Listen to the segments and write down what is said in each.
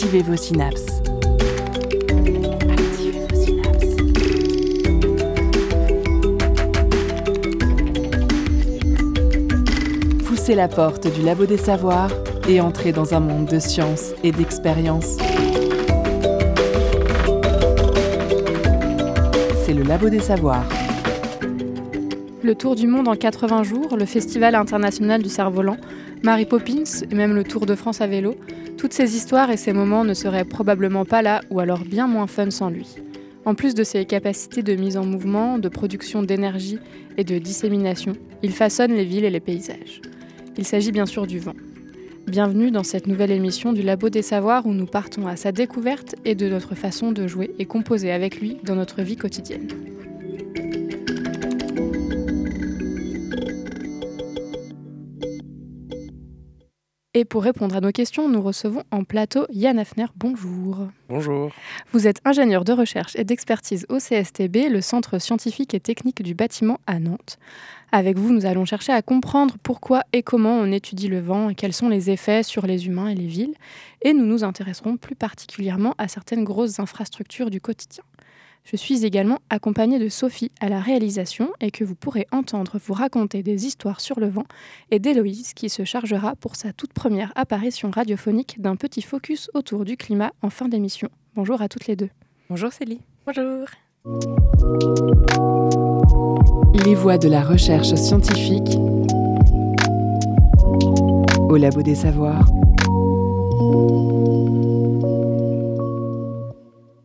Activez vos synapses. Activez. Poussez la porte du labo des savoirs et entrez dans un monde de science et d'expérience. C'est le labo des savoirs. Le Tour du monde en 80 jours, le Festival international du cerf-volant, Mary Poppins et même le Tour de France à vélo, toutes ces histoires et ces moments ne seraient probablement pas là ou alors bien moins fun sans lui. En plus de ses capacités de mise en mouvement, de production d'énergie et de dissémination, il façonne les villes et les paysages. Il s'agit bien sûr du vent. Bienvenue dans cette nouvelle émission du Labo des Savoirs où nous partons à sa découverte et de notre façon de jouer et composer avec lui dans notre vie quotidienne. Et pour répondre à nos questions, nous recevons en plateau Yann Hafner. Bonjour. Bonjour. Vous êtes ingénieur de recherche et d'expertise au CSTB, le Centre scientifique et technique du bâtiment à Nantes. Avec vous, nous allons chercher à comprendre pourquoi et comment on étudie le vent et quels sont les effets sur les humains et les villes. Et nous nous intéresserons plus particulièrement à certaines grosses infrastructures du quotidien. Je suis également accompagnée de Sophie à la réalisation et que vous pourrez entendre vous raconter des histoires sur le vent et d'Héloïse qui se chargera pour sa toute première apparition radiophonique d'un petit focus autour du climat en fin d'émission. Bonjour à toutes les deux. Bonjour Célie. Bonjour. Les voix de la recherche scientifique au Labo des Savoirs.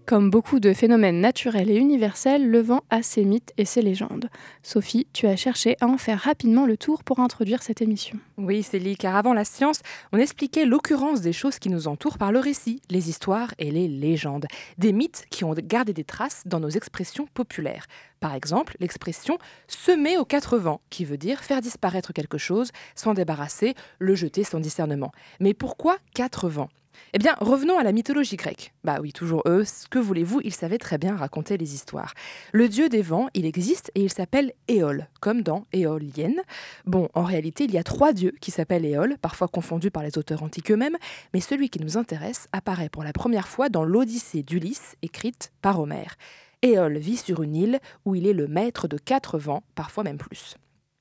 Comme beaucoup de phénomènes naturels et universels, le vent a ses mythes et ses légendes. Sophie, tu as cherché à en faire rapidement le tour pour introduire cette émission. Oui, Célie, car avant la science, on expliquait l'occurrence des choses qui nous entourent par le récit, les histoires et les légendes. Des mythes qui ont gardé des traces dans nos expressions populaires. Par exemple, l'expression semer aux quatre vents, qui veut dire faire disparaître quelque chose, s'en débarrasser, le jeter sans discernement. Mais pourquoi quatre vents? Eh bien, revenons à la mythologie grecque. Bah oui, toujours eux, que voulez-vous, ils savaient très bien raconter les histoires. Le dieu des vents, il existe et il s'appelle Éole, comme dans Éolienne. Bon, en réalité, il y a trois dieux qui s'appellent Éole, parfois confondus par les auteurs antiques eux-mêmes, mais celui qui nous intéresse apparaît pour la première fois dans l'Odyssée d'Ulysse, écrite par Homère. Éole vit sur une île où il est le maître de quatre vents, parfois même plus.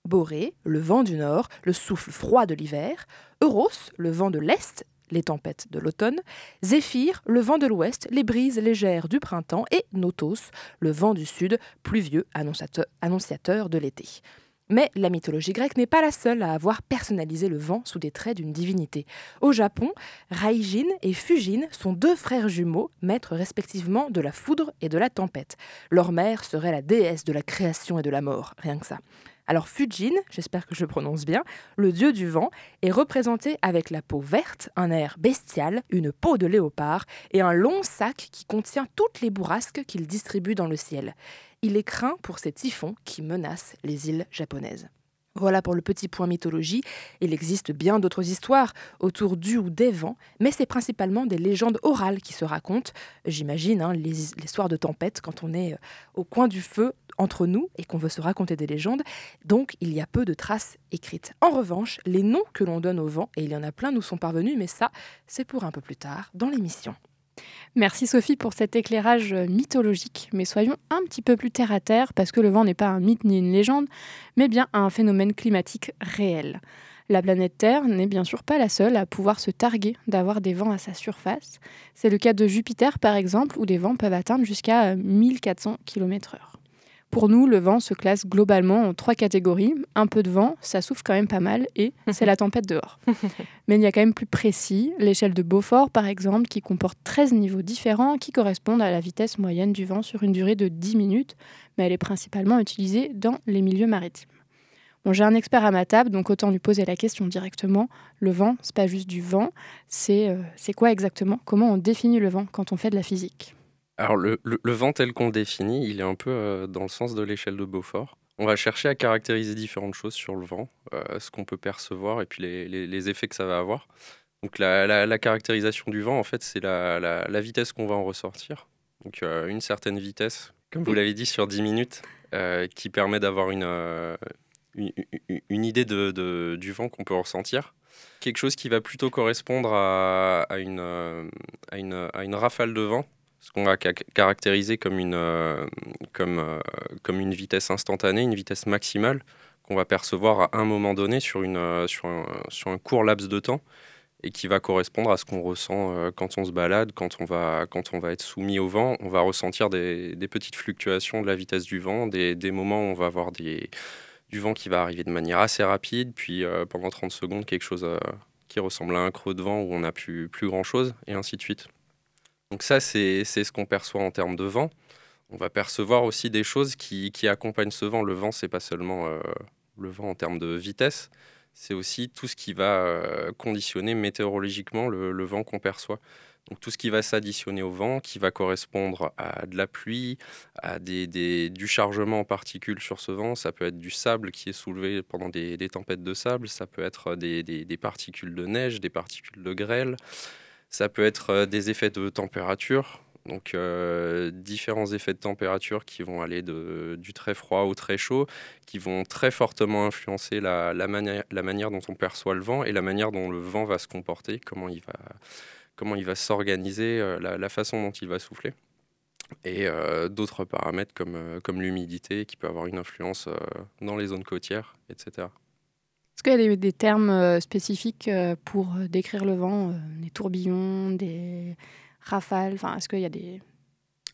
Borée, le vent du nord, le souffle froid de l'hiver, Euros, le vent de l'est, les tempêtes de l'automne, Zéphyr, le vent de l'ouest, les brises légères du printemps, et Notos, le vent du sud, pluvieux annonciateur de l'été. Mais la mythologie grecque n'est pas la seule à avoir personnalisé le vent sous des traits d'une divinité. Au Japon, Raijin et Fujin sont deux frères jumeaux, maîtres respectivement de la foudre et de la tempête. Leur mère serait la déesse de la création et de la mort, rien que ça. Alors Fujin, j'espère que je prononce bien, le dieu du vent, est représenté avec la peau verte, un air bestial, une peau de léopard et un long sac qui contient toutes les bourrasques qu'il distribue dans le ciel. Il est craint pour ces typhons qui menacent les îles japonaises. Voilà pour le petit point mythologie. Il existe bien d'autres histoires autour du ou des vents, mais c'est principalement des légendes orales qui se racontent. J'imagine hein, l'histoire de tempête quand on est euh, au coin du feu entre nous et qu'on veut se raconter des légendes. Donc il y a peu de traces écrites. En revanche, les noms que l'on donne au vent, et il y en a plein, nous sont parvenus, mais ça, c'est pour un peu plus tard dans l'émission. Merci Sophie pour cet éclairage mythologique, mais soyons un petit peu plus terre à terre parce que le vent n'est pas un mythe ni une légende, mais bien un phénomène climatique réel. La planète Terre n'est bien sûr pas la seule à pouvoir se targuer d'avoir des vents à sa surface. C'est le cas de Jupiter par exemple, où des vents peuvent atteindre jusqu'à 1400 km/h. Pour nous, le vent se classe globalement en trois catégories. Un peu de vent, ça souffle quand même pas mal, et c'est la tempête dehors. Mais il y a quand même plus précis, l'échelle de Beaufort par exemple, qui comporte 13 niveaux différents qui correspondent à la vitesse moyenne du vent sur une durée de 10 minutes, mais elle est principalement utilisée dans les milieux maritimes. Bon, j'ai un expert à ma table, donc autant lui poser la question directement. Le vent, c'est pas juste du vent, c'est euh, quoi exactement? Comment on définit le vent quand on fait de la physique? Alors le, vent tel qu'on le définit, il est un peu euh, dans le sens de l'échelle de Beaufort. On va chercher à caractériser différentes choses sur le vent, euh, ce qu'on peut percevoir et puis les, effets que ça va avoir. Donc la, caractérisation du vent, en fait, c'est la, vitesse qu'on va en ressortir. Donc euh, une certaine vitesse, comme vous l'avez dit, sur 10 minutes, qui permet d'avoir une, une, idée de, du vent qu'on peut ressentir. Quelque chose qui va plutôt correspondre à, une, à, une, à une rafale de vent, ce qu'on va caractériser comme une, comme, comme une vitesse instantanée, une vitesse maximale qu'on va percevoir à un moment donné sur, une, sur, un, sur un court laps de temps et qui va correspondre à ce qu'on ressent euh, quand on se balade, quand on, va, quand on va être soumis au vent. On va ressentir des, petites fluctuations de la vitesse du vent, des, moments où on va avoir des, du vent qui va arriver de manière assez rapide, puis euh, pendant 30 secondes, quelque chose euh, qui ressemble à un creux de vent où on n'a plus, plus grand-chose, et ainsi de suite. Donc ça, c'est ce qu'on perçoit en termes de vent. On va percevoir aussi des choses qui, qui accompagnent ce vent. Le vent, c'est pas seulement le vent en termes de vitesse, c'est aussi tout ce qui va euh, conditionner météorologiquement le, vent qu'on perçoit. Donc tout ce qui va s'additionner au vent, qui va correspondre à de la pluie, à des, du chargement en particules sur ce vent. Ça peut être du sable qui est soulevé pendant des, tempêtes de sable, ça peut être des, des, particules de neige, des particules de grêle, ça peut être euh, des effets de température. Donc euh, différents effets de température qui vont aller du très froid au très chaud, qui vont très fortement influencer la, manière, dont on perçoit le vent et la manière dont le vent va se comporter, comment il va, s'organiser, euh, la, façon dont il va souffler. Et d'autres paramètres comme l'humidité qui peut avoir une influence dans les zones côtières, etc. Est-ce qu'il y a des, termes spécifiques pour décrire le vent, des tourbillons, des, rafale enfin, Est-ce qu'il y a des...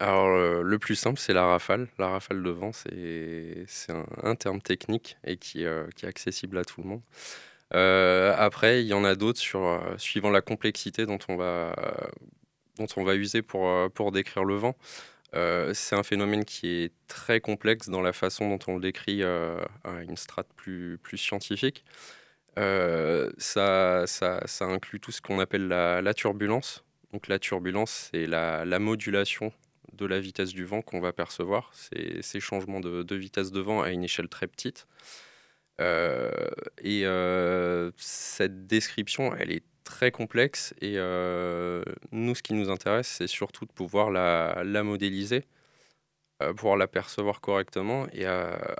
Alors, euh, le plus simple, c'est la rafale. La rafale de vent, c'est un, un, terme technique et qui, euh, qui, est accessible à tout le monde. Euh, après, il y en a d'autres sur suivant la complexité dont on va, dont on va user pour, pour décrire le vent. C'est un phénomène qui est très complexe dans la façon dont on le décrit à une strate plus, plus scientifique. Ça, ça, ça, inclut tout ce qu'on appelle la, turbulence. Donc la turbulence, c'est la, modulation de la vitesse du vent qu'on va percevoir. C'est ces changements de, vitesse de vent à une échelle très petite. Euh, et euh, cette description, elle est très complexe. Et euh, nous, ce qui nous intéresse, c'est surtout de pouvoir la, modéliser, pouvoir la percevoir correctement et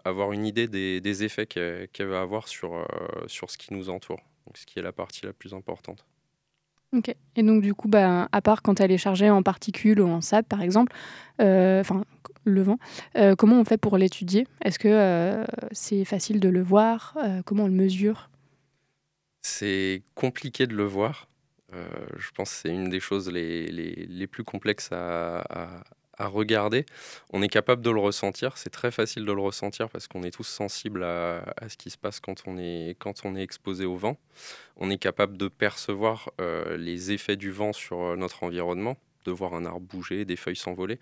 avoir une idée des, effets qu'elle va avoir sur, sur ce qui nous entoure. Donc, ce qui est la partie la plus importante. Ok. Et donc, du coup, bah, à part quand elle est chargée en particules ou en sable, par exemple, euh, enfin, le vent, euh, comment on fait pour l'étudier? Est-ce que euh, c'est facile de le voir? Comment on le mesure? C'est compliqué de le voir. je pense que c'est une des choses les, les, les plus complexes à, à regarder, on est capable de le ressentir. C'est très facile de le ressentir parce qu'on est tous sensibles à, ce qui se passe quand on est, quand on est exposé au vent. On est capable de percevoir euh, les effets du vent sur euh, notre environnement de voir un arbre bouger, des feuilles s'envoler.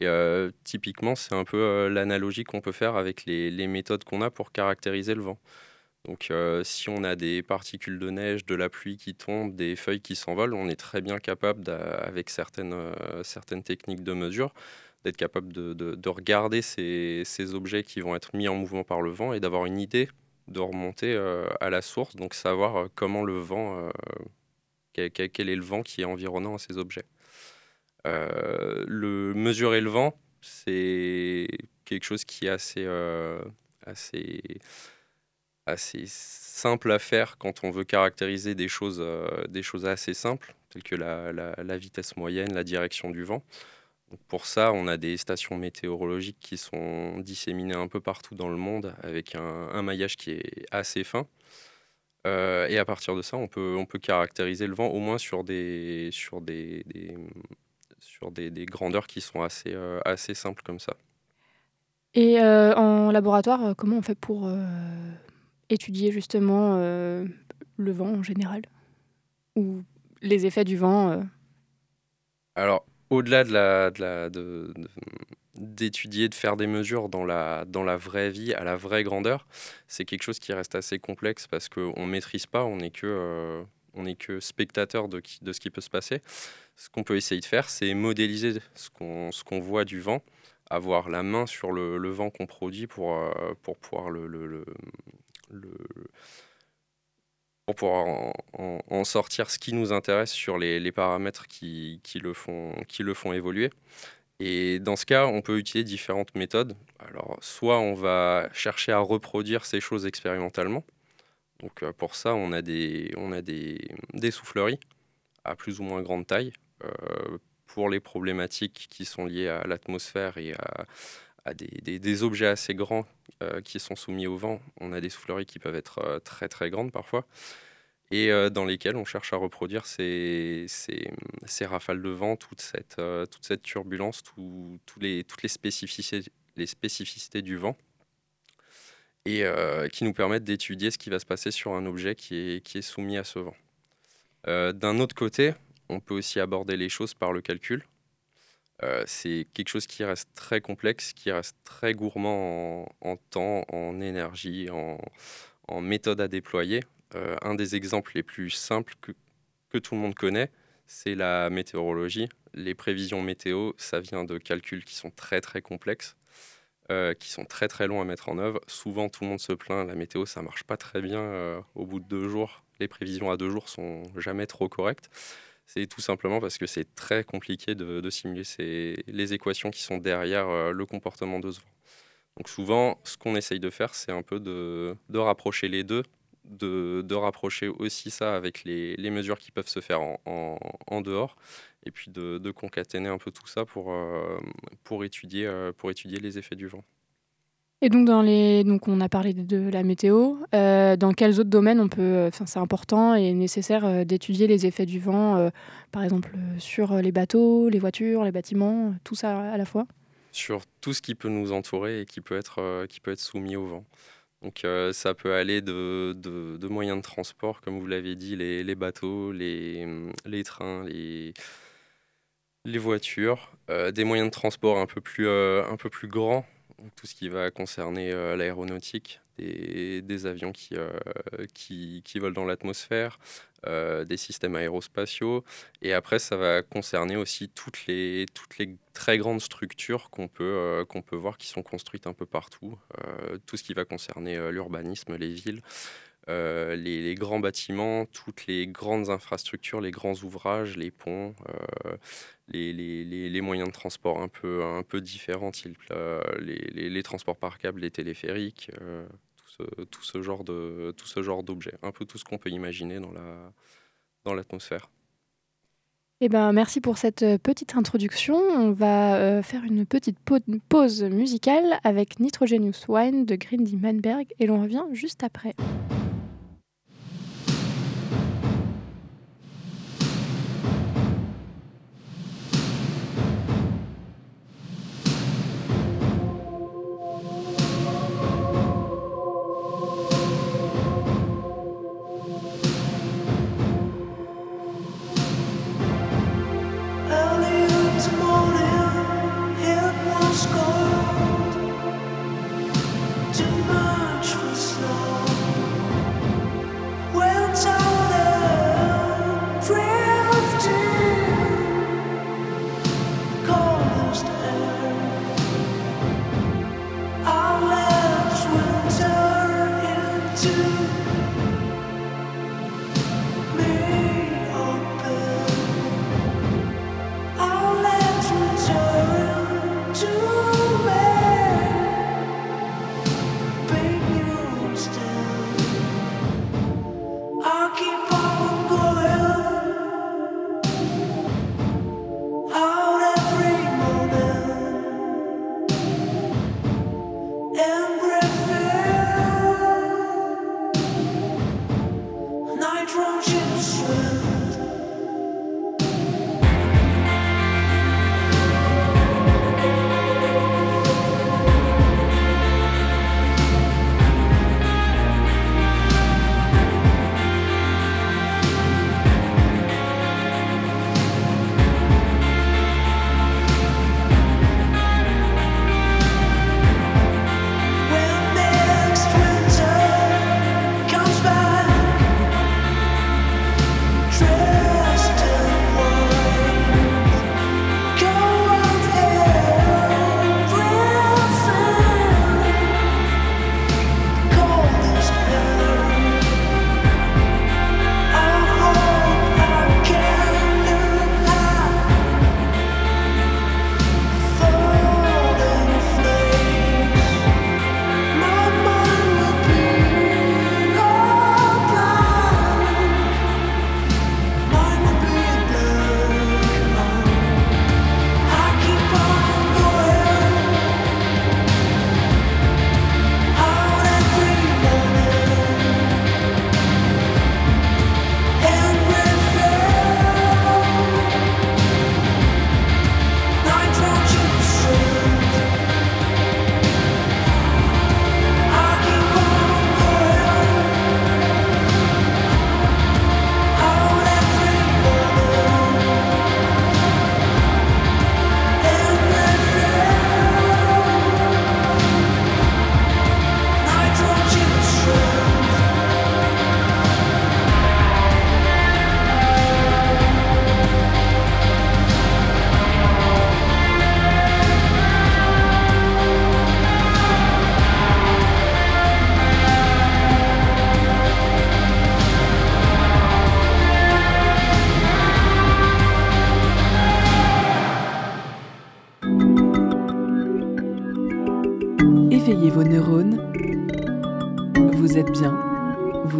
Et euh, typiquement, c'est un peu l'analogie qu'on peut faire avec les, les méthodes qu'on a pour caractériser le vent. Donc si on a des particules de neige, de la pluie qui tombe, des feuilles qui s'envolent, on est très bien capable, avec certaines, certaines techniques de mesure, d'être capable de, regarder ces, objets qui vont être mis en mouvement par le vent et d'avoir une idée de remonter à la source, donc savoir comment le vent, quel, quel, est le vent qui est environnant à ces objets. le mesurer le vent, c'est quelque chose qui est assez, assez assez simple à faire quand on veut caractériser des choses, euh, des choses assez simples, telles que la, vitesse moyenne, la direction du vent. Donc pour ça, on a des stations météorologiques qui sont disséminées un peu partout dans le monde avec un, maillage qui est assez fin. Euh, et à partir de ça, on peut, on peut caractériser le vent au moins sur des, sur des, sur des, grandeurs qui sont assez, euh, assez simples comme ça. Et en laboratoire, comment on fait pour étudier justement euh, le vent en général ou les effets du vent euh Alors, au-delà de d'étudier, de, faire des mesures dans la, dans la vraie vie, à la vraie grandeur, c'est quelque chose qui reste assez complexe parce qu'on ne maîtrise pas, on n'est que, euh, que spectateur de, de ce qui peut se passer. Ce qu'on peut essayer de faire, c'est modéliser ce qu'on, ce voit du vent, avoir la main sur le, le vent qu'on produit pour, pour pouvoir le, pour pouvoir en, sortir ce qui nous intéresse sur les, paramètres qui, le font, qui le font évoluer. Et dans ce cas, on peut utiliser différentes méthodes. Alors, soit on va chercher à reproduire ces choses expérimentalement. Donc, euh, pour ça, on a des, on a des souffleries à plus ou moins grande taille euh, pour les problématiques qui sont liées à l'atmosphère et à, des, objets assez grands euh, qui sont soumis au vent. On a des souffleries qui peuvent être très très grandes parfois et euh, dans lesquels on cherche à reproduire ces, rafales de vent, toute cette, euh, turbulence, toutes les spécificités, du vent, et euh, qui nous permettent d'étudier ce qui va se passer sur un objet qui est soumis à ce vent. D'un autre côté, on peut aussi aborder les choses par le calcul. C'est quelque chose qui reste très complexe, qui reste très gourmand en, temps, en énergie, en, méthode à déployer. Euh, un des exemples les plus simples que, que tout le monde connaît, c'est la météorologie. Les prévisions météo, ça vient de calculs qui sont très très complexes, euh, qui sont très très longs à mettre en œuvre. Souvent, tout le monde se plaint, la météo, ça marche pas très bien euh, au bout de deux jours. Les prévisions à deux jours sont jamais trop correctes. C'est tout simplement parce que c'est très compliqué de, de simuler ces, les équations qui sont derrière le comportement de ce vent. Donc souvent, ce qu'on essaye de faire, c'est un peu de, de rapprocher les deux de, rapprocher aussi ça avec les, mesures qui peuvent se faire en, dehors, et puis de, concaténer un peu tout ça pour, euh, pour, étudier, euh, pour étudier les effets du vent. Et donc, dans les... donc on a parlé de la météo. Euh, dans quels autres domaines on peut... Enfin, c'est important et nécessaire d'étudier les effets du vent, par exemple sur les bateaux, les voitures, les bâtiments, tout ça à la fois? Sur tout ce qui peut nous entourer et qui peut être, qui peut être soumis au vent. Donc euh, ça peut aller de, de, moyens de transport, comme vous l'avez dit, les, les bateaux, les, les, trains, les, les voitures, euh, des moyens de transport un peu plus, euh, un peu plus grands, tout ce qui va concerner l'aéronautique, des, avions qui, qui, qui, volent dans l'atmosphère, des systèmes aérospatiaux. Et après, ça va concerner aussi toutes les, toutes les très grandes structures qu'on peut, euh, qu'on peut voir qui sont construites un peu partout. Euh, tout ce qui va concerner euh, l'urbanisme, les villes, les, grands bâtiments, toutes les grandes infrastructures, les grands ouvrages, les ponts, les, les, moyens de transport un peu, différents, les, les, transports par câble, les téléphériques, tout ce, genre d'objets, un peu tout ce qu'on peut imaginer dans la dans l'atmosphère. Eh ben, merci pour cette euh, petite introduction. On va euh, faire une petite pause musicale avec Nitrogenius Wine de Grindy Manberg et l'on revient juste après.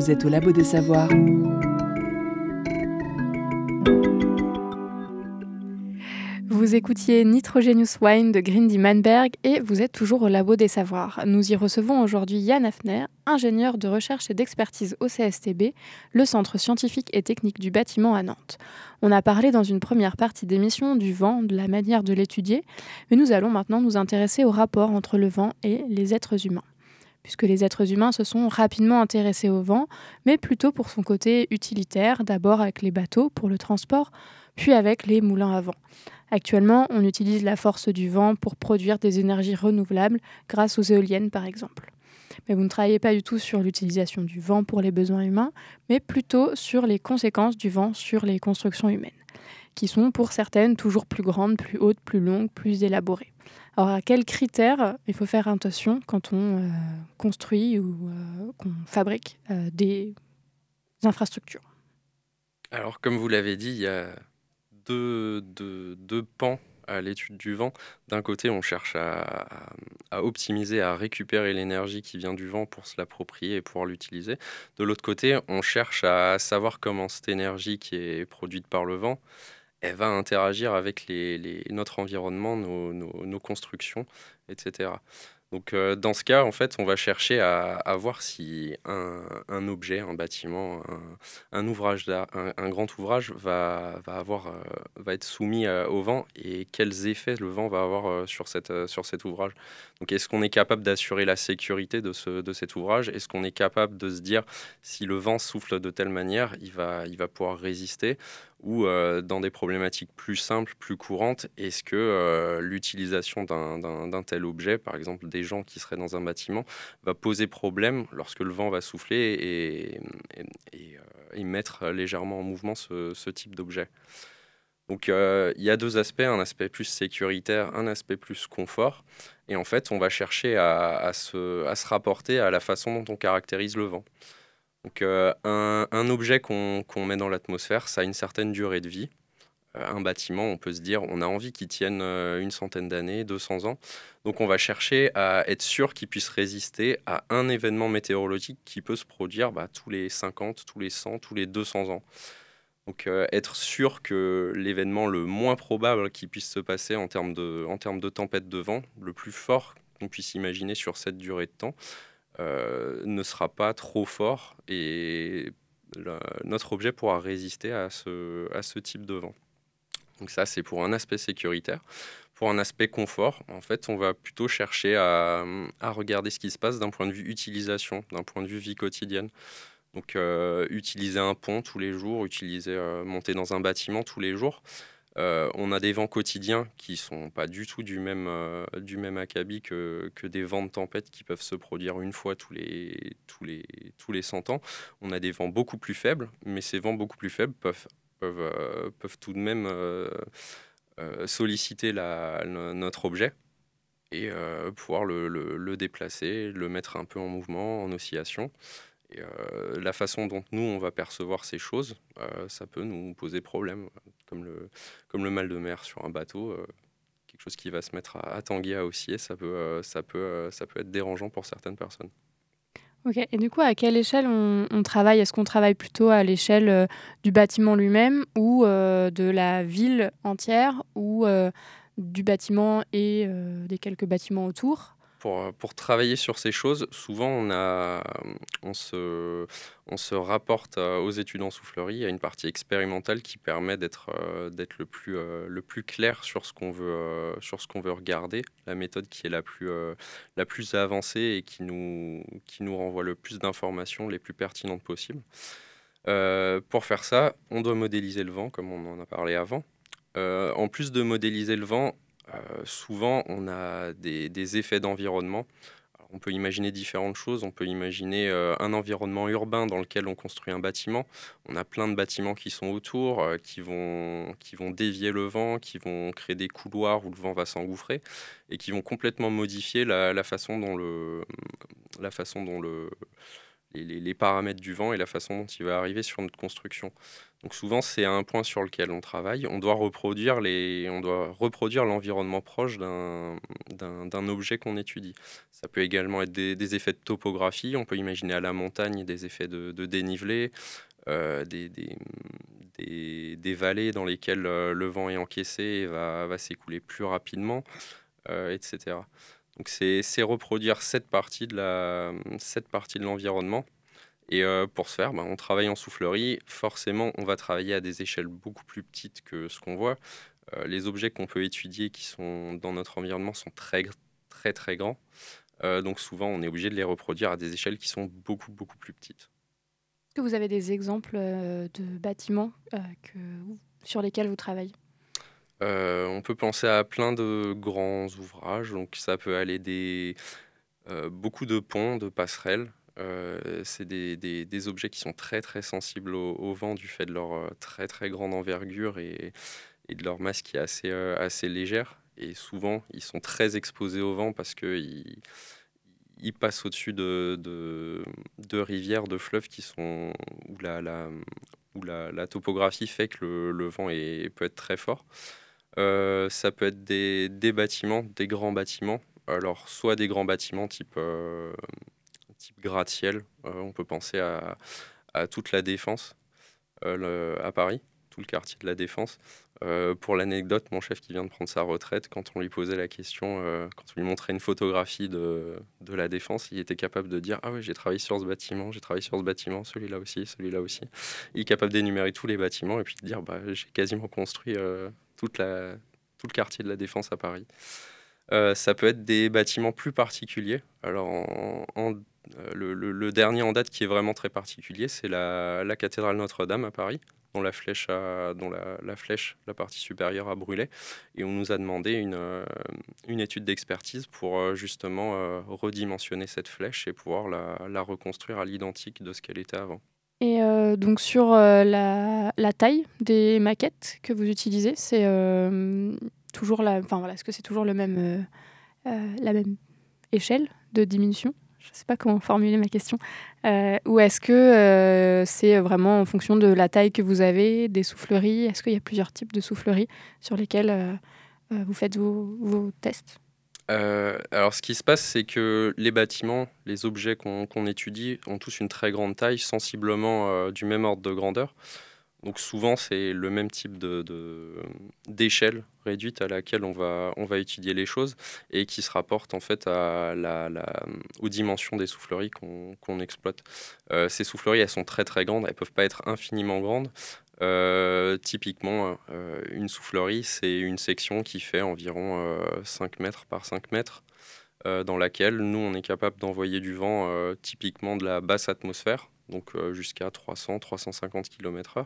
Vous êtes au Labo des Savoirs. Vous écoutiez Nitrogenius Wine de Grindy Manberg et vous êtes toujours au Labo des Savoirs. Nous y recevons aujourd'hui Yann Hafner, ingénieur de recherche et d'expertise au CSTB, le Centre scientifique et technique du bâtiment à Nantes. On a parlé dans une première partie d'émission du vent, de la manière de l'étudier, mais nous allons maintenant nous intéresser au rapport entre le vent et les êtres humains puisque les êtres humains se sont rapidement intéressés au vent, mais plutôt pour son côté utilitaire, d'abord avec les bateaux pour le transport, puis avec les moulins à vent. Actuellement, on utilise la force du vent pour produire des énergies renouvelables grâce aux éoliennes par exemple. Mais vous ne travaillez pas du tout sur l'utilisation du vent pour les besoins humains, mais plutôt sur les conséquences du vent sur les constructions humaines, qui sont pour certaines toujours plus grandes, plus hautes, plus longues, plus élaborées. Alors à quels critères il faut faire attention quand on euh, construit ou euh, qu'on fabrique euh, des infrastructures? Alors comme vous l'avez dit, il y a deux, pans à l'étude du vent. D'un côté, on cherche à, optimiser, à récupérer l'énergie qui vient du vent pour se l'approprier et pouvoir l'utiliser. De l'autre côté, on cherche à savoir comment cette énergie qui est produite par le vent, elle va interagir avec les, notre environnement, nos, nos, constructions, etc. Donc euh, dans ce cas, en fait, on va chercher à, voir si un, objet, un bâtiment, un, ouvrage d'art, un, grand ouvrage va, va, avoir, euh, va être soumis euh, au vent et quels effets le vent va avoir sur, cette, sur cet ouvrage. Donc est-ce qu'on est capable d'assurer la sécurité de, ce, de cet ouvrage? Est-ce qu'on est capable de se dire si le vent souffle de telle manière, il va, il va pouvoir résister? Ou euh, dans des problématiques plus simples, plus courantes, est-ce que euh, l'utilisation d'un tel objet, par exemple des gens qui seraient dans un bâtiment, va poser problème lorsque le vent va souffler et, et, mettre légèrement en mouvement ce, type d'objet? Donc il y a deux aspects, un aspect plus sécuritaire, un aspect plus confort. Et en fait, on va chercher à se rapporter à la façon dont on caractérise le vent. Donc, euh, un, objet qu'on met dans l'atmosphère, ça a une certaine durée de vie. Euh, un bâtiment, on peut se dire, on a envie qu'il tienne euh, une centaine d'années, 200 ans. Donc, on va chercher à être sûr qu'il puisse résister à un événement météorologique qui peut se produire bah, tous les 50, tous les 100, tous les 200 ans. Donc, être sûr que l'événement le moins probable qui puisse se passer en termes de, tempête de vent, le plus fort qu'on puisse imaginer sur cette durée de temps, ne sera pas trop fort et notre objet pourra résister à ce, à ce type de vent. Donc ça, c'est pour un aspect sécuritaire. Pour un aspect confort, en fait, on va plutôt chercher à, à regarder ce qui se passe d'un point de vue utilisation, d'un point de vue vie quotidienne. Donc euh, utiliser un pont tous les jours, utiliser, euh, monter dans un bâtiment tous les jours. Euh, on a des vents quotidiens qui sont pas du tout du même, euh, du même acabit que, que, des vents de tempête qui peuvent se produire une fois tous les, tous, les, tous les 100 ans. On a des vents beaucoup plus faibles, mais ces vents beaucoup plus faibles peuvent, peuvent, euh, peuvent tout de même solliciter la, notre objet et pouvoir le, le, déplacer, le mettre un peu en mouvement, en oscillation. Et la façon dont nous, on va percevoir ces choses, ça peut nous poser problème comme le, comme le mal de mer sur un bateau, euh, quelque chose qui va se mettre à, tanguer, à osciller, ça peut, euh, ça, peut, euh, ça peut être dérangeant pour certaines personnes. Ok, et du coup, à quelle échelle on, travaille? Est-ce qu'on travaille plutôt à l'échelle du bâtiment lui-même ou de la ville entière ou du bâtiment et des quelques bâtiments autour? Pour, pour, travailler sur ces choses, souvent on, a, on, se, on se rapporte aux études en soufflerie. A une partie expérimentale qui permet d'être euh, d'être le, plus, euh, le plus clair sur ce qu'on veut, euh, sur ce veut regarder, la méthode qui est la plus, la plus avancée et qui nous, qui nous renvoie le plus d'informations les plus pertinentes possibles. pour faire ça, on doit modéliser le vent, comme on en a parlé avant. en plus de modéliser le vent, euh, souvent, on a des, effets d'environnement. On peut imaginer différentes choses. On peut imaginer euh, un environnement urbain dans lequel on construit un bâtiment. On a plein de bâtiments qui sont autour, euh, qui, vont, qui vont dévier le vent, qui vont créer des couloirs où le vent va s'engouffrer et qui vont complètement modifier la, façon dont, le, la façon dont le, les, paramètres du vent et la façon dont il va arriver sur notre construction. Donc souvent, c'est un point sur lequel on travaille. On doit reproduire les, on doit reproduire l'environnement proche d'un objet qu'on étudie. Ça peut également être des, effets de topographie. On peut imaginer à la montagne des effets de, dénivelé, euh, des, des, vallées dans lesquelles euh, le vent est encaissé et va, va s'écouler plus rapidement, euh, etc. Donc c'est reproduire cette partie de l'environnement et euh, pour ce faire, bah, on travaille en soufflerie. Forcément, on va travailler à des échelles beaucoup plus petites que ce qu'on voit. Euh, les objets qu'on peut étudier qui sont dans notre environnement sont très, très, très grands. Euh, donc souvent, on est obligé de les reproduire à des échelles qui sont beaucoup, beaucoup plus petites. Est-ce que vous avez des exemples de bâtiments que, sur lesquels vous travaillez? On peut penser à plein de grands ouvrages. Donc ça peut aller des... beaucoup de ponts, de passerelles, euh, c'est des, objets qui sont très très sensibles au, vent du fait de leur euh, très très grande envergure et, de leur masse qui est assez, euh, assez légère. Et souvent, ils sont très exposés au vent parce qu'ils ils passent au-dessus de, de, rivières, de fleuves qui sont, où, la, la, où la, topographie fait que le, vent est, peut être très fort. ça peut être des, des, bâtiments, des grands bâtiments. Alors, soit des grands bâtiments type type gratte-ciel. Euh, on peut penser à, toute la défense euh, à Paris, tout le quartier de la défense. Euh, pour l'anecdote, mon chef qui vient de prendre sa retraite, quand on lui posait la question, quand on lui montrait une photographie de, la défense, il était capable de dire Ah oui, j'ai travaillé sur ce bâtiment, j'ai travaillé sur ce bâtiment, celui-là aussi, celui-là aussi. Il est capable d'énumérer tous les bâtiments et puis de dire bah, J'ai quasiment construit tout le quartier de la défense à Paris. Ça peut être des bâtiments plus particuliers. Alors, euh, le, dernier en date qui est vraiment très particulier, c'est la, cathédrale Notre-Dame à Paris, dont la flèche, dont la, flèche, la partie supérieure a brûlé. Et on nous a demandé une, euh, une étude d'expertise pour euh, justement redimensionner cette flèche et pouvoir la, reconstruire à l'identique de ce qu'elle était avant. Et donc sur la, taille des maquettes que vous utilisez, c'est toujours la, enfin voilà, est-ce que c'est toujours le même, la même échelle de diminution? Je ne sais pas comment formuler ma question. Euh, ou est-ce que euh, c'est vraiment en fonction de la taille que vous avez, des souffleries? Est-ce qu'il y a plusieurs types de souffleries sur lesquelles euh, vous faites vos, tests? Alors, ce qui se passe, c'est que les bâtiments, les objets qu'on étudie ont tous une très grande taille, sensiblement du même ordre de grandeur. Donc souvent, c'est le même type d'échelle de, réduite à laquelle on va, étudier les choses et qui se rapporte en fait aux dimensions des souffleries qu'on exploite. Euh, ces souffleries, elles sont très très grandes, elles peuvent pas être infiniment grandes. Euh, typiquement, euh, une soufflerie, c'est une section qui fait environ 5 mètres par 5 mètres, dans laquelle nous, on est capable d'envoyer du vent typiquement de la basse atmosphère, donc euh, jusqu'à 300-350 km/h,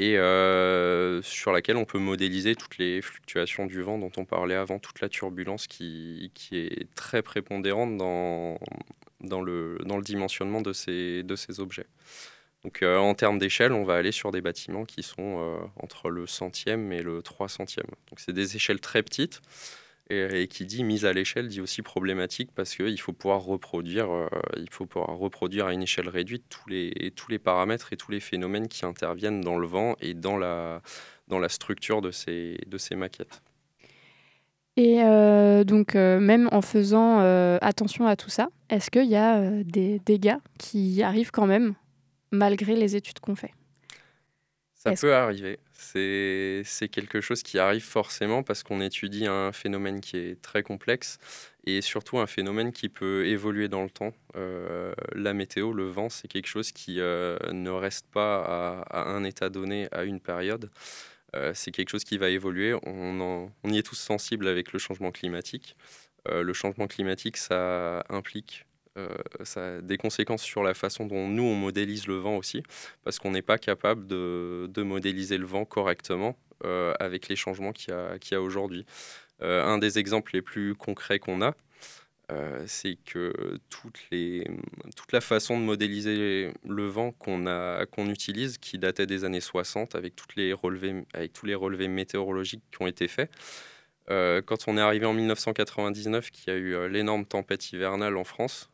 et euh, sur laquelle on peut modéliser toutes les fluctuations du vent dont on parlait avant, toute la turbulence qui, qui est très prépondérante dans, dans, le, dans le dimensionnement de ces, de ces objets. Donc euh, en termes d'échelle, on va aller sur des bâtiments qui sont entre le centième et le trois centième. Donc c'est des échelles très petites. Et, qui dit mise à l'échelle dit aussi problématique parce qu'il faut pouvoir reproduire, euh, il faut pouvoir reproduire à une échelle réduite tous les, tous les paramètres et tous les phénomènes qui interviennent dans le vent et dans la, dans la structure de ces, de ces maquettes. Et euh, donc, euh, même en faisant attention à tout ça, est-ce qu'il y a des dégâts qui arrivent quand même, malgré les études qu'on fait? Ça peut arriver. C'est quelque chose qui arrive forcément parce qu'on étudie un phénomène qui est très complexe et surtout un phénomène qui peut évoluer dans le temps. Euh, la météo, le vent, c'est quelque chose qui euh, ne reste pas à, un état donné à une période. Euh, c'est quelque chose qui va évoluer. On, on, y est tous sensibles avec le changement climatique. le changement climatique, ça implique ça a des conséquences sur la façon dont nous, on modélise le vent aussi, parce qu'on n'est pas capable de, modéliser le vent correctement euh, avec les changements qu'il y a, aujourd'hui. Euh, un des exemples les plus concrets qu'on a, c'est que toute la façon de modéliser le vent qu'on utilise, qui datait des années 60, avec, toutes les relevés, avec tous les relevés météorologiques qui ont été faits, quand on est arrivé en 1999, qu'il y a eu l'énorme tempête hivernale en France, euh,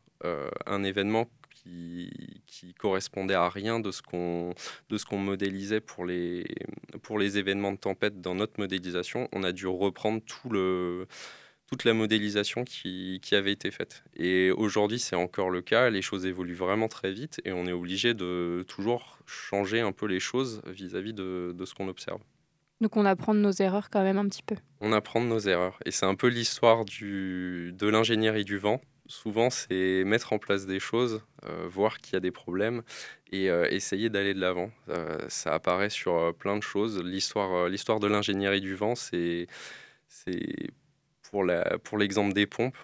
un événement qui, qui correspondait à rien de ce qu'on de ce qu'on modélisait pour les pour les événements de tempête dans notre modélisation. On a dû reprendre tout le toute la modélisation qui, qui avait été faite. Et aujourd'hui, c'est encore le cas. Les choses évoluent vraiment très vite et on est obligé de toujours changer un peu les choses vis-à-vis de, de ce qu'on observe. Donc on apprend de nos erreurs quand même un petit peu. On apprend de nos erreurs. Et c'est un peu l'histoire du, de l'ingénierie du vent. Souvent, c'est mettre en place des choses, euh, voir qu'il y a des problèmes et euh, essayer d'aller de l'avant. Euh, ça apparaît sur plein de choses. L'histoire, l'histoire de l'ingénierie du vent, c'est, c'est pour, la, pour l'exemple des pompes.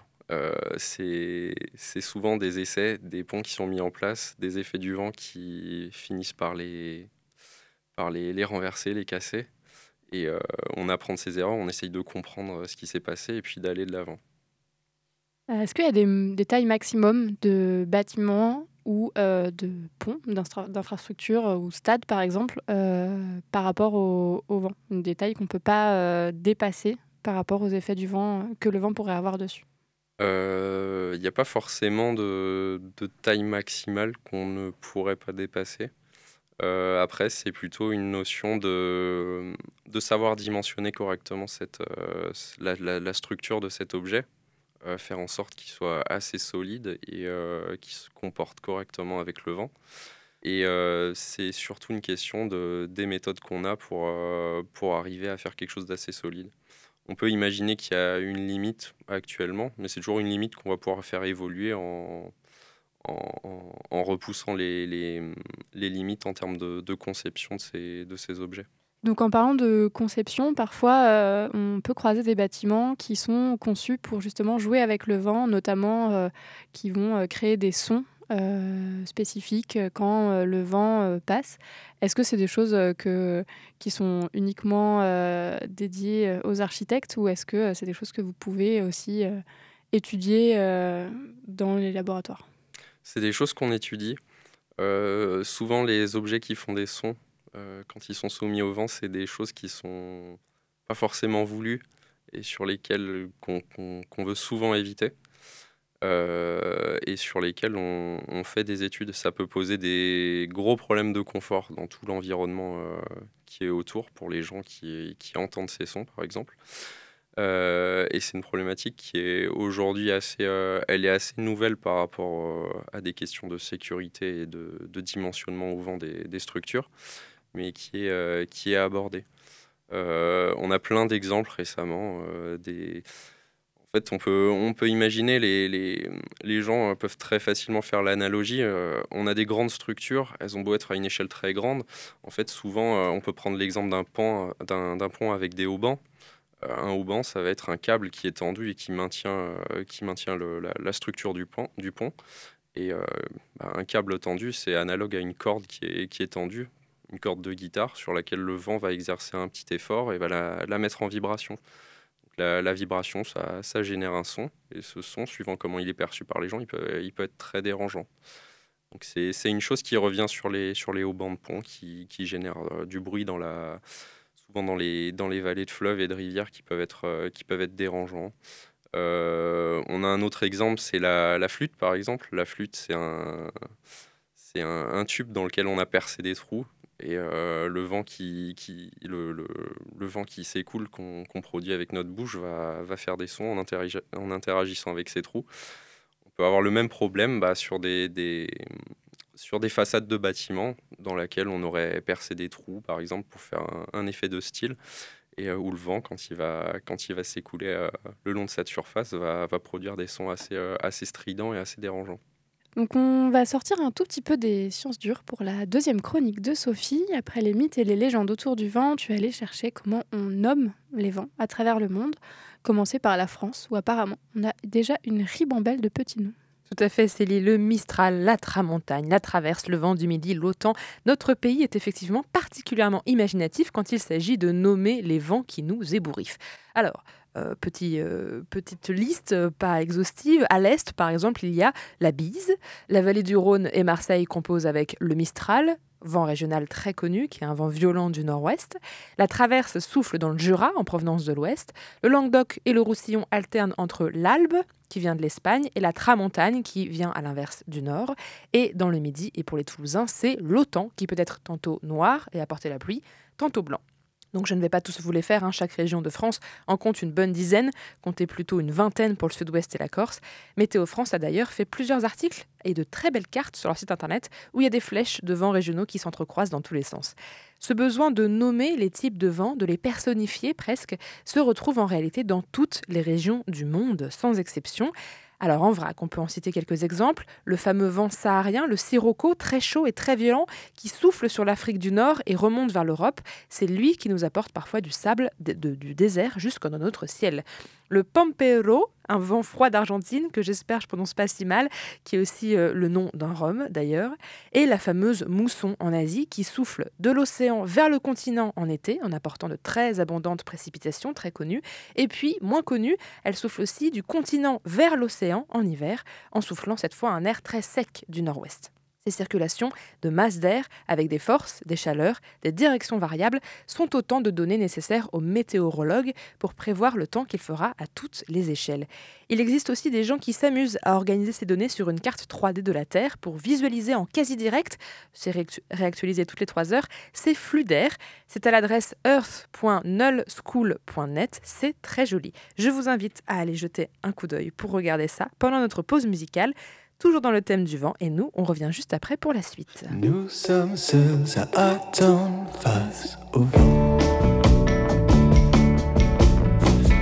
c'est, c'est souvent des essais, des ponts qui sont mis en place, des effets du vent qui finissent par les, par les, les renverser, les casser. Et on apprend de ses erreurs, on essaye de comprendre ce qui s'est passé et puis d'aller de l'avant. Euh, Est-ce qu'il y a des, tailles maximum de bâtiments ou euh, de ponts, d'infrastructures euh, ou stades par exemple, par rapport au, vent? Des tailles qu'on ne peut pas dépasser par rapport aux effets du vent que le vent pourrait avoir dessus. Il n'y a pas forcément de, taille maximale qu'on ne pourrait pas dépasser. Après, c'est plutôt une notion de, savoir dimensionner correctement la, structure de cet objet, faire en sorte qu'il soit assez solide et euh, qu'il se comporte correctement avec le vent. Et euh, c'est surtout une question de, des méthodes qu'on a pour, euh, pour arriver à faire quelque chose d'assez solide. On peut imaginer qu'il y a une limite actuellement, mais c'est toujours une limite qu'on va pouvoir faire évoluer en, en, en- repoussant les, les- les limites en termes de, de conception de ces, de ces objets. Donc en parlant de conception, parfois euh, on peut croiser des bâtiments qui sont conçus pour justement jouer avec le vent, notamment euh, qui vont euh, créer des sons spécifiques quand le vent passe. Est-ce que c'est des choses qui sont uniquement dédiées aux architectes ou est-ce que c'est des choses que vous pouvez aussi étudier dans les laboratoires? C'est des choses qu'on étudie. Souvent, les objets qui font des sons, euh, quand ils sont soumis au vent, c'est des choses qui sont pas forcément voulues et sur lesquelles qu'on veut souvent éviter. euh, et sur lesquelles on, fait des études. Ça peut poser des gros problèmes de confort dans tout l'environnement euh, qui est autour pour les gens qui, entendent ces sons, par exemple. Et c'est une problématique qui est aujourd'hui assez, elle est assez nouvelle par rapport à des questions de sécurité et de, dimensionnement au vent des structures, mais qui est, euh, qui est abordée. Euh, on a plein d'exemples récemment. euh, des... En fait, on peut, on peut imaginer, les, les, les gens peuvent très facilement faire l'analogie. on a des grandes structures, elles ont beau être à une échelle très grande. En fait, souvent, on peut prendre l'exemple d'un pont, d'un pont avec des haubans. Un hauban, ça va être un câble qui est tendu et qui maintient, qui maintient le- la, structure du pont. Du pont. Et bah, un câble tendu, c'est analogue à une corde qui est, qui est tendue, une corde de guitare sur laquelle le vent va exercer un petit effort et va la, mettre en vibration. La, vibration, ça, génère un son. Et ce son, suivant comment il est perçu par les gens, il peut, être très dérangeant. Donc c'est une chose qui revient sur les, sur les haubans de pont, qui, qui génère euh, du bruit dans la, souvent dans les, vallées de fleuves et de rivières qui peuvent être, euh, dérangeants. Euh, on a un autre exemple, c'est la, flûte par exemple. La flûte, c'est un tube dans lequel on a percé des trous et euh, le vent qui, qui, le, le- le vent qui s'écoule, qu'on qu'on produit avec notre bouche, va, va faire des sons en, interagi- en interagissant avec ces trous. On peut avoir le même problème bah, sur, des, des- sur des façades de bâtiments dans lesquelles on aurait percé des trous, par exemple, pour faire un, effet de style, et euh, où le vent, quand il va, quand il va s'écouler euh, le long de cette surface, va, va produire des sons assez, assez stridents et assez dérangeants. Donc on va sortir un tout petit peu des sciences dures pour la deuxième chronique de Sophie. Après les mythes et les légendes autour du vent, tu es allée chercher comment on nomme les vents à travers le monde. Commencer par la France, où apparemment on a déjà une ribambelle de petits noms. Tout à fait, Célie. Le Mistral, la Tramontagne, la Traverse, le vent du Midi, l'Autan. Notre pays est effectivement particulièrement imaginatif quand il s'agit de nommer les vents qui nous ébouriffent. Alors, euh, euh, petite liste, euh, pas exhaustive. À l'est, par exemple, il y a la Bise. La vallée du Rhône et Marseille composent avec le Mistral, vent régional très connu, qui est un vent violent du nord-ouest. La traverse souffle dans le Jura, en provenance de l'ouest. Le Languedoc et le Roussillon alternent entre l'Albe, qui vient de l'Espagne, et la Tramontagne, qui vient à l'inverse du nord. Et dans le Midi, et pour les Toulousains, c'est l'Autan, qui peut être tantôt noir et apporter la pluie, tantôt blanc. Donc je ne vais pas tous vous les faire, hein. chaque région de France en compte une bonne dizaine, comptez plutôt une vingtaine pour le sud-ouest et la Corse. Météo France a d'ailleurs fait plusieurs articles et de très belles cartes sur leur site internet où il y a des flèches de vents régionaux qui s'entrecroisent dans tous les sens. Ce besoin de nommer les types de vents, de les personnifier presque, se retrouve en réalité dans toutes les régions du monde, sans exception. Alors en vrac, on peut en citer quelques exemples. Le fameux vent saharien, le sirocco, très chaud et très violent, qui souffle sur l'Afrique du Nord et remonte vers l'Europe. C'est lui qui nous apporte parfois du sable du désert jusqu'à notre ciel le Pampero, un vent froid d'Argentine que j'espère je prononce pas si mal, qui est aussi euh, le nom d'un rhum d'ailleurs, et la fameuse mousson en Asie qui souffle de l'océan vers le continent en été en apportant de très abondantes précipitations très connues, et puis moins connues, elle souffle aussi du continent vers l'océan en hiver en soufflant cette fois un air très sec du nord-ouest. Ces circulations de masse d'air avec des forces, des chaleurs, des directions variables sont autant de données nécessaires aux météorologues pour prévoir le temps qu'il fera à toutes les échelles. Il existe aussi des gens qui s'amusent à organiser ces données sur une carte 3D de la Terre pour visualiser en quasi direct, c'est réactualisé toutes les 3 heures, ces flux d'air. C'est à l'adresse earth.nullschool.net, c'est très joli. Je vous invite à aller jeter un coup d'œil pour regarder ça pendant notre pause musicale toujours dans le thème du vent, et nous, on revient juste après pour la suite. Nous sommes seuls à attendre face au vent.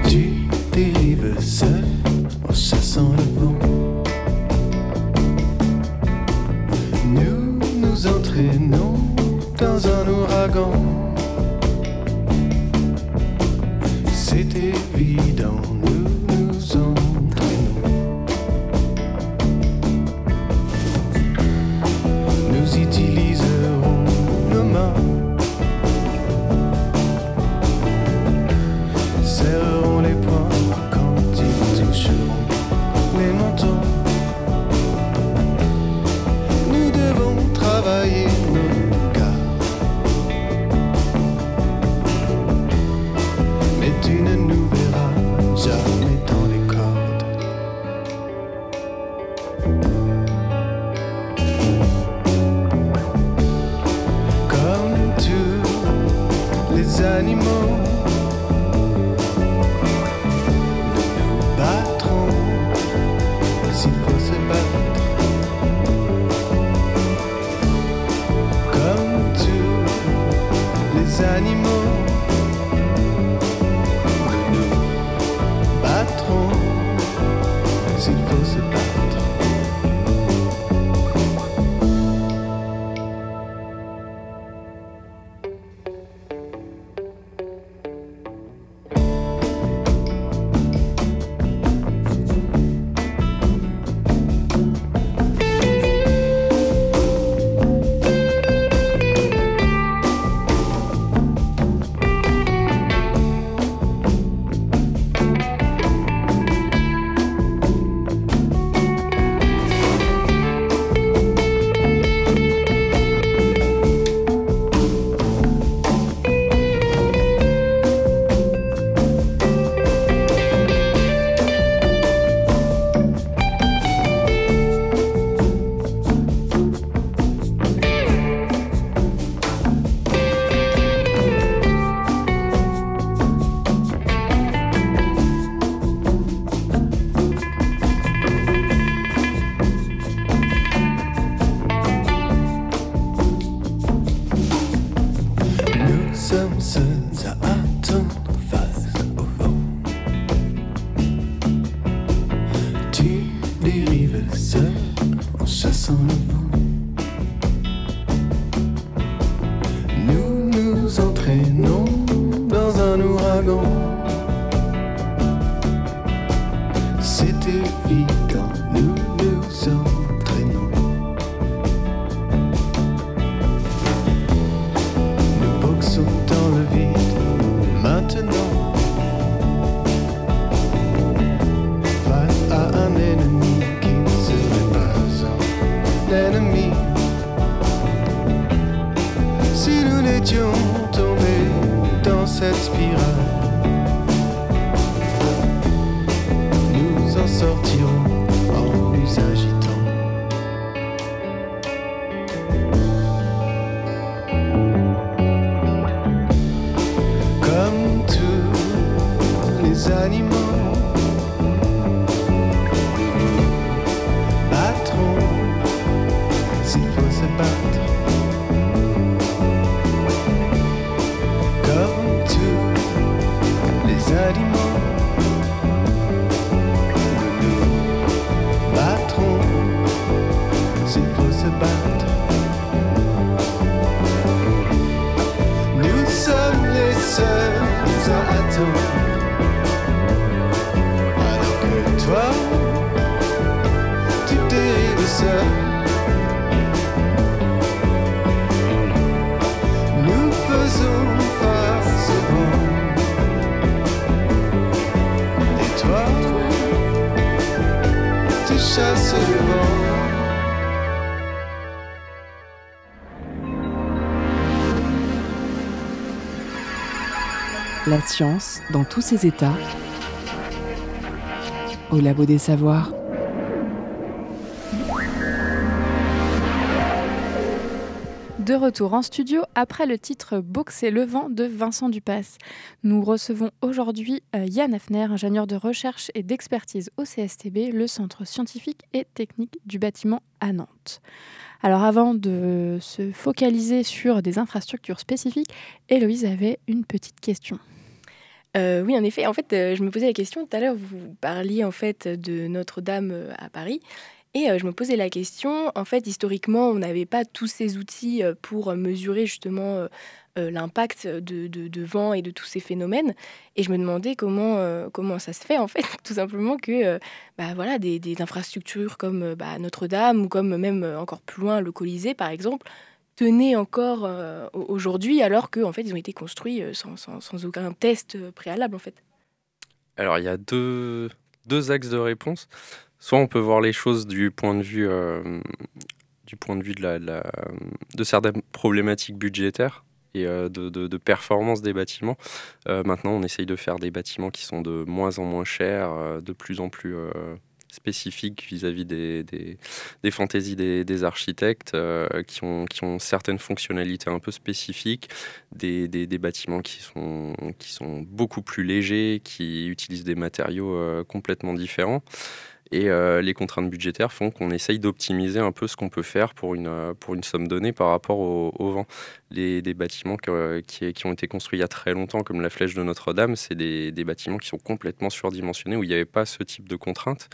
Tu dérives seul en chassant le vent. Nous nous entraînons dans un ouragan. C'est évident, La science dans tous ses états. Au labo des savoirs. De retour en studio après le titre Boxer le vent de Vincent Dupas. Nous recevons aujourd'hui euh, Yann Hafner, ingénieur de recherche et d'expertise au CSTB, le centre scientifique et technique du bâtiment à Nantes. Alors avant de se focaliser sur des infrastructures spécifiques, Héloïse avait une petite question. Euh, oui, en effet. En fait, euh, je me posais la question tout à l'heure. Vous parliez en fait de Notre-Dame à Paris, et euh, je me posais la question. En fait, historiquement, on n'avait pas tous ces outils euh, pour mesurer justement euh, euh, l'impact de, vent et de tous ces phénomènes. Et je me demandais comment euh, comment ça se fait en fait, tout simplement que euh, bah, voilà des, infrastructures comme euh, bah, Notre-Dame ou comme même euh, encore plus loin le Colisée par exemple tenaient encore euh, au- aujourd'hui alors qu'en fait ils ont été construits euh, sans, sans- aucun test euh, préalable en fait. Alors, il y a deux, deux axes de réponse. Soit on peut voir les choses du point de vue, euh, du point de, vue de, la, la- certaines problématiques budgétaires et euh, de, de- performance des bâtiments. Euh, maintenant, on essaye de faire des bâtiments qui sont de moins en moins chers, de plus en plus spécifiques vis-à-vis des, des, des fantaisies des, des architectes, qui, ont, qui ont certaines fonctionnalités un peu spécifiques, des, des- bâtiments qui sont, qui sont beaucoup plus légers, qui utilisent des matériaux complètement différents. Et euh, les contraintes budgétaires font qu'on essaye d'optimiser un peu ce qu'on peut faire pour une, euh, pour une somme donnée par rapport au, au vent. Les, des bâtiments qui, qui ont été construits il y a très longtemps, comme la flèche de Notre-Dame, c'est des, des bâtiments qui sont complètement surdimensionnés, où il n'y avait pas ce type de contraintes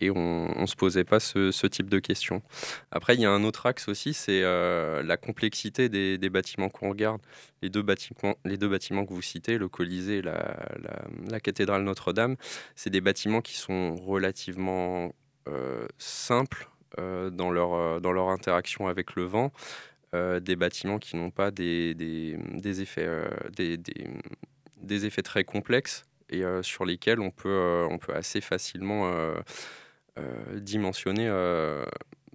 et on ne se posait pas ce, type de questions. Après, il y a un autre axe aussi, c'est euh, la complexité des, bâtiments qu'on regarde. Les deux, bâtiments, les deux bâtiments que vous citez, le Colisée et la, la, cathédrale Notre-Dame, c'est des bâtiments qui sont relativement euh, simples euh, dans, leur, dans leur interaction avec le vent, des bâtiments qui n'ont pas des, des, des effets, des, des, effets très complexes et sur lesquels on peut, on peut assez facilement euh, dimensionner euh,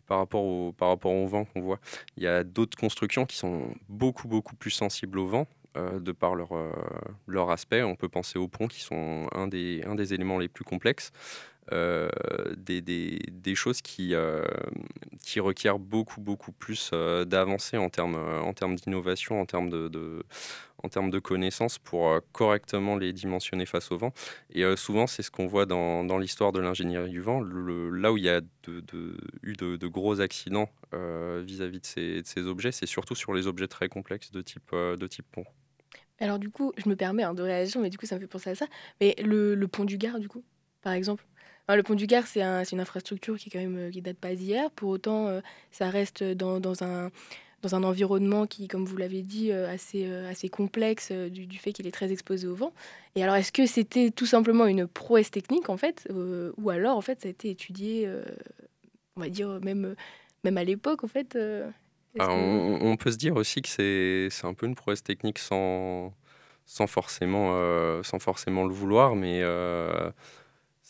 par, rapport au, vent qu'on voit. Il y a d'autres constructions qui sont beaucoup, beaucoup plus sensibles au vent. euh, de par leur, aspect, on peut penser aux ponts qui sont des, un des éléments les plus complexes. Euh, des, des, des choses qui, euh, qui requièrent beaucoup, beaucoup plus euh, d'avancées en termes, euh, en termes d'innovation, en termes de, en de connaissances pour correctement les dimensionner face au vent. Et souvent, c'est ce qu'on voit dans, dans l'histoire de l'ingénierie du vent, là où il y a eu de, gros accidents vis-à-vis de, ces, objets, c'est surtout sur les objets très complexes de type, de type pont. Alors du coup, je me permets hein, de réagir, mais du coup ça me fait penser à ça. Mais le, le pont du Gard, du coup, par exemple? Enfin, le pont du Gard, c'est un- c'est une infrastructure qui, est quand même, euh, qui date pas d'hier. Pour autant, euh, ça reste dans, dans un, dans un environnement qui, comme vous l'avez dit, euh, assez, euh, assez complexe du, du fait qu'il est très exposé au vent. Et alors, est-ce que c'était tout simplement une prouesse technique, en fait, ou alors, en fait, ça a été étudié, on va dire, même, même à l'époque, en fait que- on, on peut se dire aussi que c'est c'est un peu une prouesse technique sans, sans, forcément, sans forcément le vouloir, mais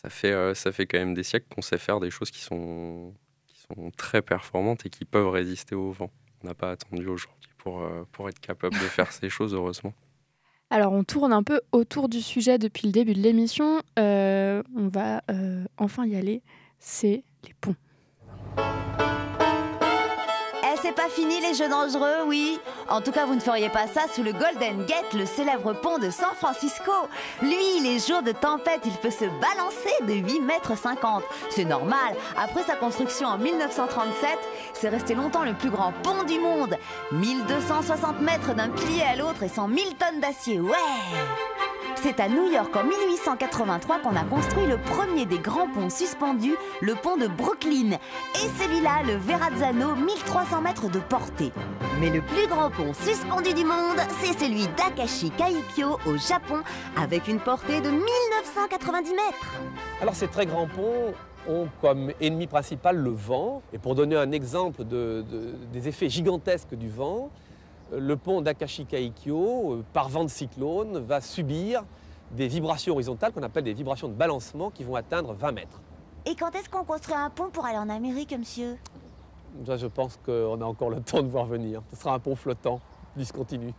ça, fait, euh, ça fait quand même des siècles qu'on sait faire des choses qui sont, qui sont très performantes et qui peuvent résister au vent. On n'a pas attendu aujourd'hui pour, euh, pour être capable de faire ces choses, heureusement. Alors on tourne un peu autour du sujet depuis le début de l'émission. Euh, on va enfin y aller. C'est les ponts. Pas fini les jeux dangereux, oui. En tout cas, vous ne feriez pas ça sous le Golden Gate, le célèbre pont de San Francisco. Lui, les jours de tempête, il peut se balancer de 8 mètres 50. C'est normal. Après sa construction en 1937, c'est resté longtemps le plus grand pont du monde. 1260 mètres d'un pilier à l'autre et 100 000 tonnes d'acier. Ouais! C'est à New York en 1883 qu'on a construit le premier des grands ponts suspendus, le pont de Brooklyn. Et celui-là, le Verrazzano, 1300 mètres de portée. Mais le plus grand pont suspendu du monde, c'est celui d'Akashi Kaikyo au Japon, avec une portée de 1990 mètres. Alors ces très grands ponts, ont comme ennemi principal le vent. Et pour donner un exemple de- de- des effets gigantesques du vent, le pont d'Akashika-Ikkyo, euh, par vent de cyclone, va subir des vibrations horizontales qu'on appelle des vibrations de balancement qui vont atteindre 20 mètres. Et quand est-ce qu'on construit un pont pour aller en Amérique, monsieur? Ça, je pense qu'on a encore le temps de voir venir. Ce sera un pont flottant, discontinu.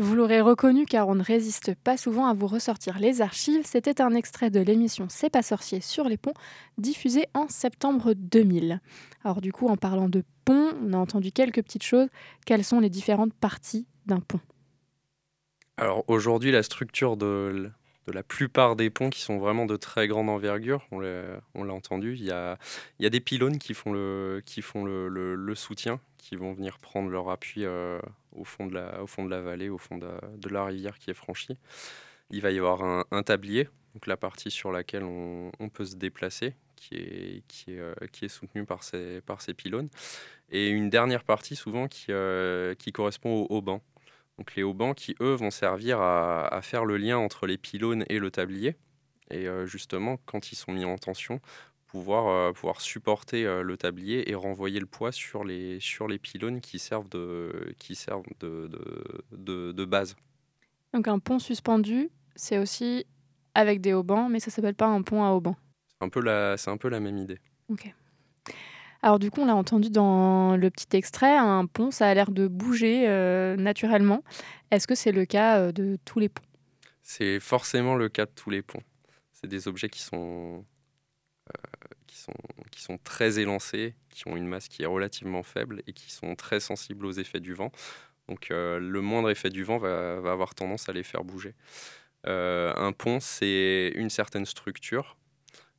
Vous l'aurez reconnu car on ne résiste pas souvent à vous ressortir les archives. C'était un extrait de l'émission C'est pas sorcier sur les ponts, diffusée en septembre 2000. Alors du coup, en parlant de pont, on a entendu quelques petites choses. Quelles sont les différentes parties d'un pont? Alors aujourd'hui, la structure de, la plupart des ponts qui sont vraiment de très grande envergure, on l'a entendu, il y a, des pylônes qui font, le soutien, qui vont venir prendre leur appui euh, au, fond de la, au fond de la vallée, au fond de, de la rivière qui est franchie. Il va y avoir un, tablier, donc la partie sur laquelle on, peut se déplacer, qui est, qui est, euh, qui est soutenue par ces, par pylônes. Et une dernière partie souvent qui, euh, qui correspond au haubans. Donc les haubans qui, eux, vont servir à, à faire le lien entre les pylônes et le tablier. Et euh, justement, quand ils sont mis en tension, pouvoir, euh, pouvoir supporter euh, le tablier et renvoyer le poids sur les, sur les pylônes qui servent de, qui servent de, de, de- base. Donc un pont suspendu, c'est aussi avec des haubans, mais ça s'appelle pas un pont à haubans. C'est un, peu la- c'est un peu la même idée. Ok. Alors du coup, on l'a entendu dans le petit extrait, un pont, ça a l'air de bouger euh, naturellement. Est-ce que c'est le cas de tous les ponts? C'est forcément le cas de tous les ponts. C'est des objets qui sont, qui, sont, qui sont très élancés, qui ont une masse qui est relativement faible et qui sont très sensibles aux effets du vent. Donc euh, le moindre effet du vent va, va avoir tendance à les faire bouger. Euh, un pont, c'est une certaine structure.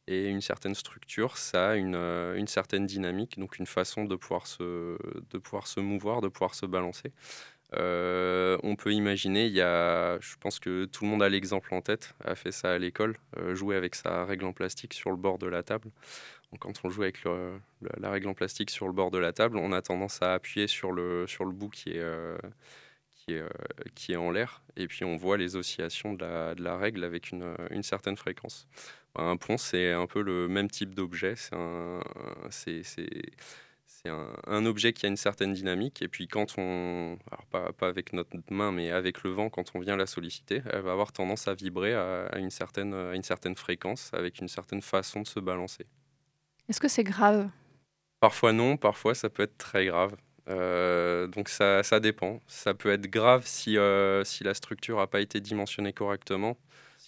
Et une certaine structure, ça a une, euh, une certaine dynamique, donc une façon de pouvoir se, de pouvoir se mouvoir, de pouvoir se balancer. Euh, on peut imaginer, il y a, je pense que tout le monde a l'exemple en tête, a fait ça à l'école, euh, jouer avec sa règle en plastique sur le bord de la table. Quand on joue avec la règle en plastique sur le bord de la table, on a tendance à appuyer sur le, bout qui est, euh, qui est, en l'air, et puis on voit les oscillations de la, règle avec une, certaine fréquence. Un pont, c'est un peu le même type d'objet, c'est, un, un objet qui a une certaine dynamique, et puis quand on, alors pas, pas avec notre main, mais avec le vent, quand on vient la solliciter, elle va avoir tendance à vibrer à, à une, certaine, à une certaine fréquence, avec une certaine façon de se balancer. Est-ce que c'est grave? Parfois non, parfois ça peut être très grave. Euh, donc ça, ça dépend. Ça peut être grave si, euh, si la structure n'a pas été dimensionnée correctement.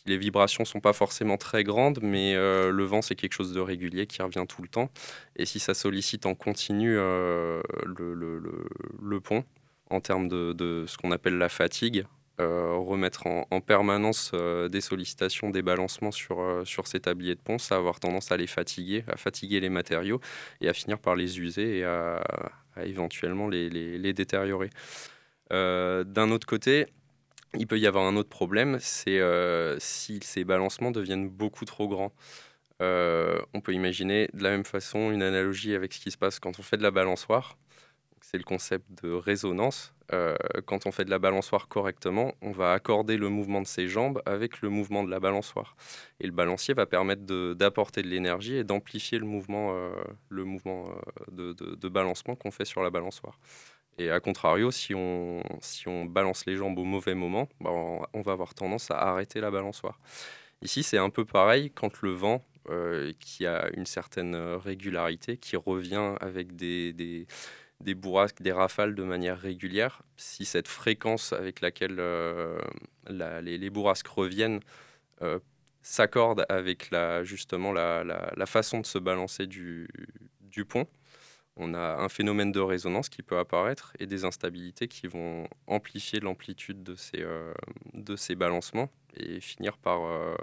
Les vibrations sont pas forcément très grandes, mais euh, le vent c'est quelque chose de régulier qui revient tout le temps. Et si ça sollicite en continu euh, le, pont en termes de, ce qu'on appelle la fatigue, euh, remettre en, en permanence des sollicitations, des balancements sur, ces tabliers de pont, ça va avoir tendance à les fatiguer, à fatiguer les matériaux et à finir par les user et à, éventuellement les, les- détériorer. D'un autre côté, il peut y avoir un autre problème, c'est euh, si ces balancements deviennent beaucoup trop grands. Euh, on peut imaginer de la même façon une analogie avec ce qui se passe quand on fait de la balançoire. C'est le concept de résonance. Euh, quand on fait de la balançoire correctement, on va accorder le mouvement de ses jambes avec le mouvement de la balançoire. Et le balancier va permettre d'apporter de, l'énergie et d'amplifier le mouvement, le mouvement de balancement qu'on fait sur la balançoire. Et à contrario, si on, si on balance les jambes au mauvais moment, bah, on, va avoir tendance à arrêter la balançoire. Ici, c'est un peu pareil quand le vent, euh, qui a une certaine euh, régularité, qui revient avec des, des, des bourrasques, des rafales de manière régulière, si cette fréquence avec laquelle euh, les, les bourrasques reviennent s'accorde avec la, justement la, la- la façon de se balancer du, du pont, on a un phénomène de résonance qui peut apparaître et des instabilités qui vont amplifier l'amplitude de ces, euh, de ces balancements et finir par euh,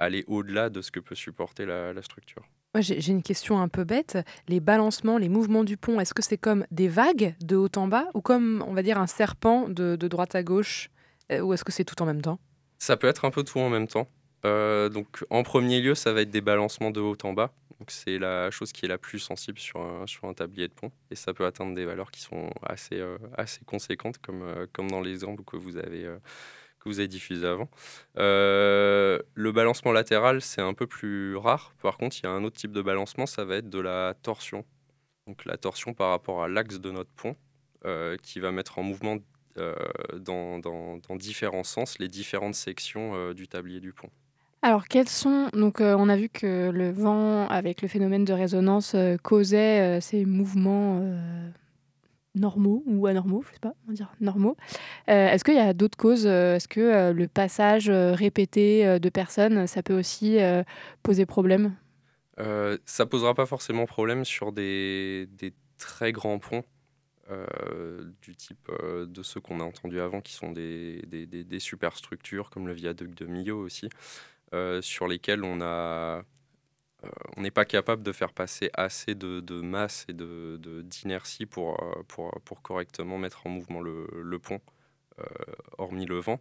aller au-delà de ce que peut supporter la, la structure. J'ai une question un peu bête. Les balancements, les mouvements du pont, est-ce que c'est comme des vagues de haut en bas ou comme, on va dire, un serpent de, de droite à gauche Euh, Ou est-ce que c'est tout en même temps? Ça peut être un peu tout en même temps. Donc, en premier lieu, ça va être des balancements de haut en bas. Donc, c'est la chose qui est la plus sensible sur un, sur un tablier de pont. Et ça peut atteindre des valeurs qui sont assez, euh, assez conséquentes, comme, euh, comme dans l'exemple que vous avez, euh, que vous avez diffusé avant. Le balancement latéral, c'est un peu plus rare. Par contre, il y a un autre type de balancement, ça va être de la torsion. Donc la torsion par rapport à l'axe de notre pont, qui va mettre en mouvement dans, dans, dans, différents sens les différentes sections du tablier du pont. Alors, quels sont. Donc, on a vu que le vent, avec le phénomène de résonance, causait ces mouvements normaux ou anormaux, je sais pas, on dire normaux. Euh, est-ce qu'il y a d'autres causes euh, Est-ce que euh, le passage répété de personnes, ça peut aussi poser problème? Ça posera pas forcément problème sur des, très grands ponts. du type de ceux qu'on a entendus avant, qui sont des, des, superstructures comme le viaduc de Millau aussi, sur lesquels euh, on n'est pas capable de faire passer assez de, masse et d'inertie de, pour, euh, pour, correctement mettre en mouvement le, pont. Euh, hormis le vent.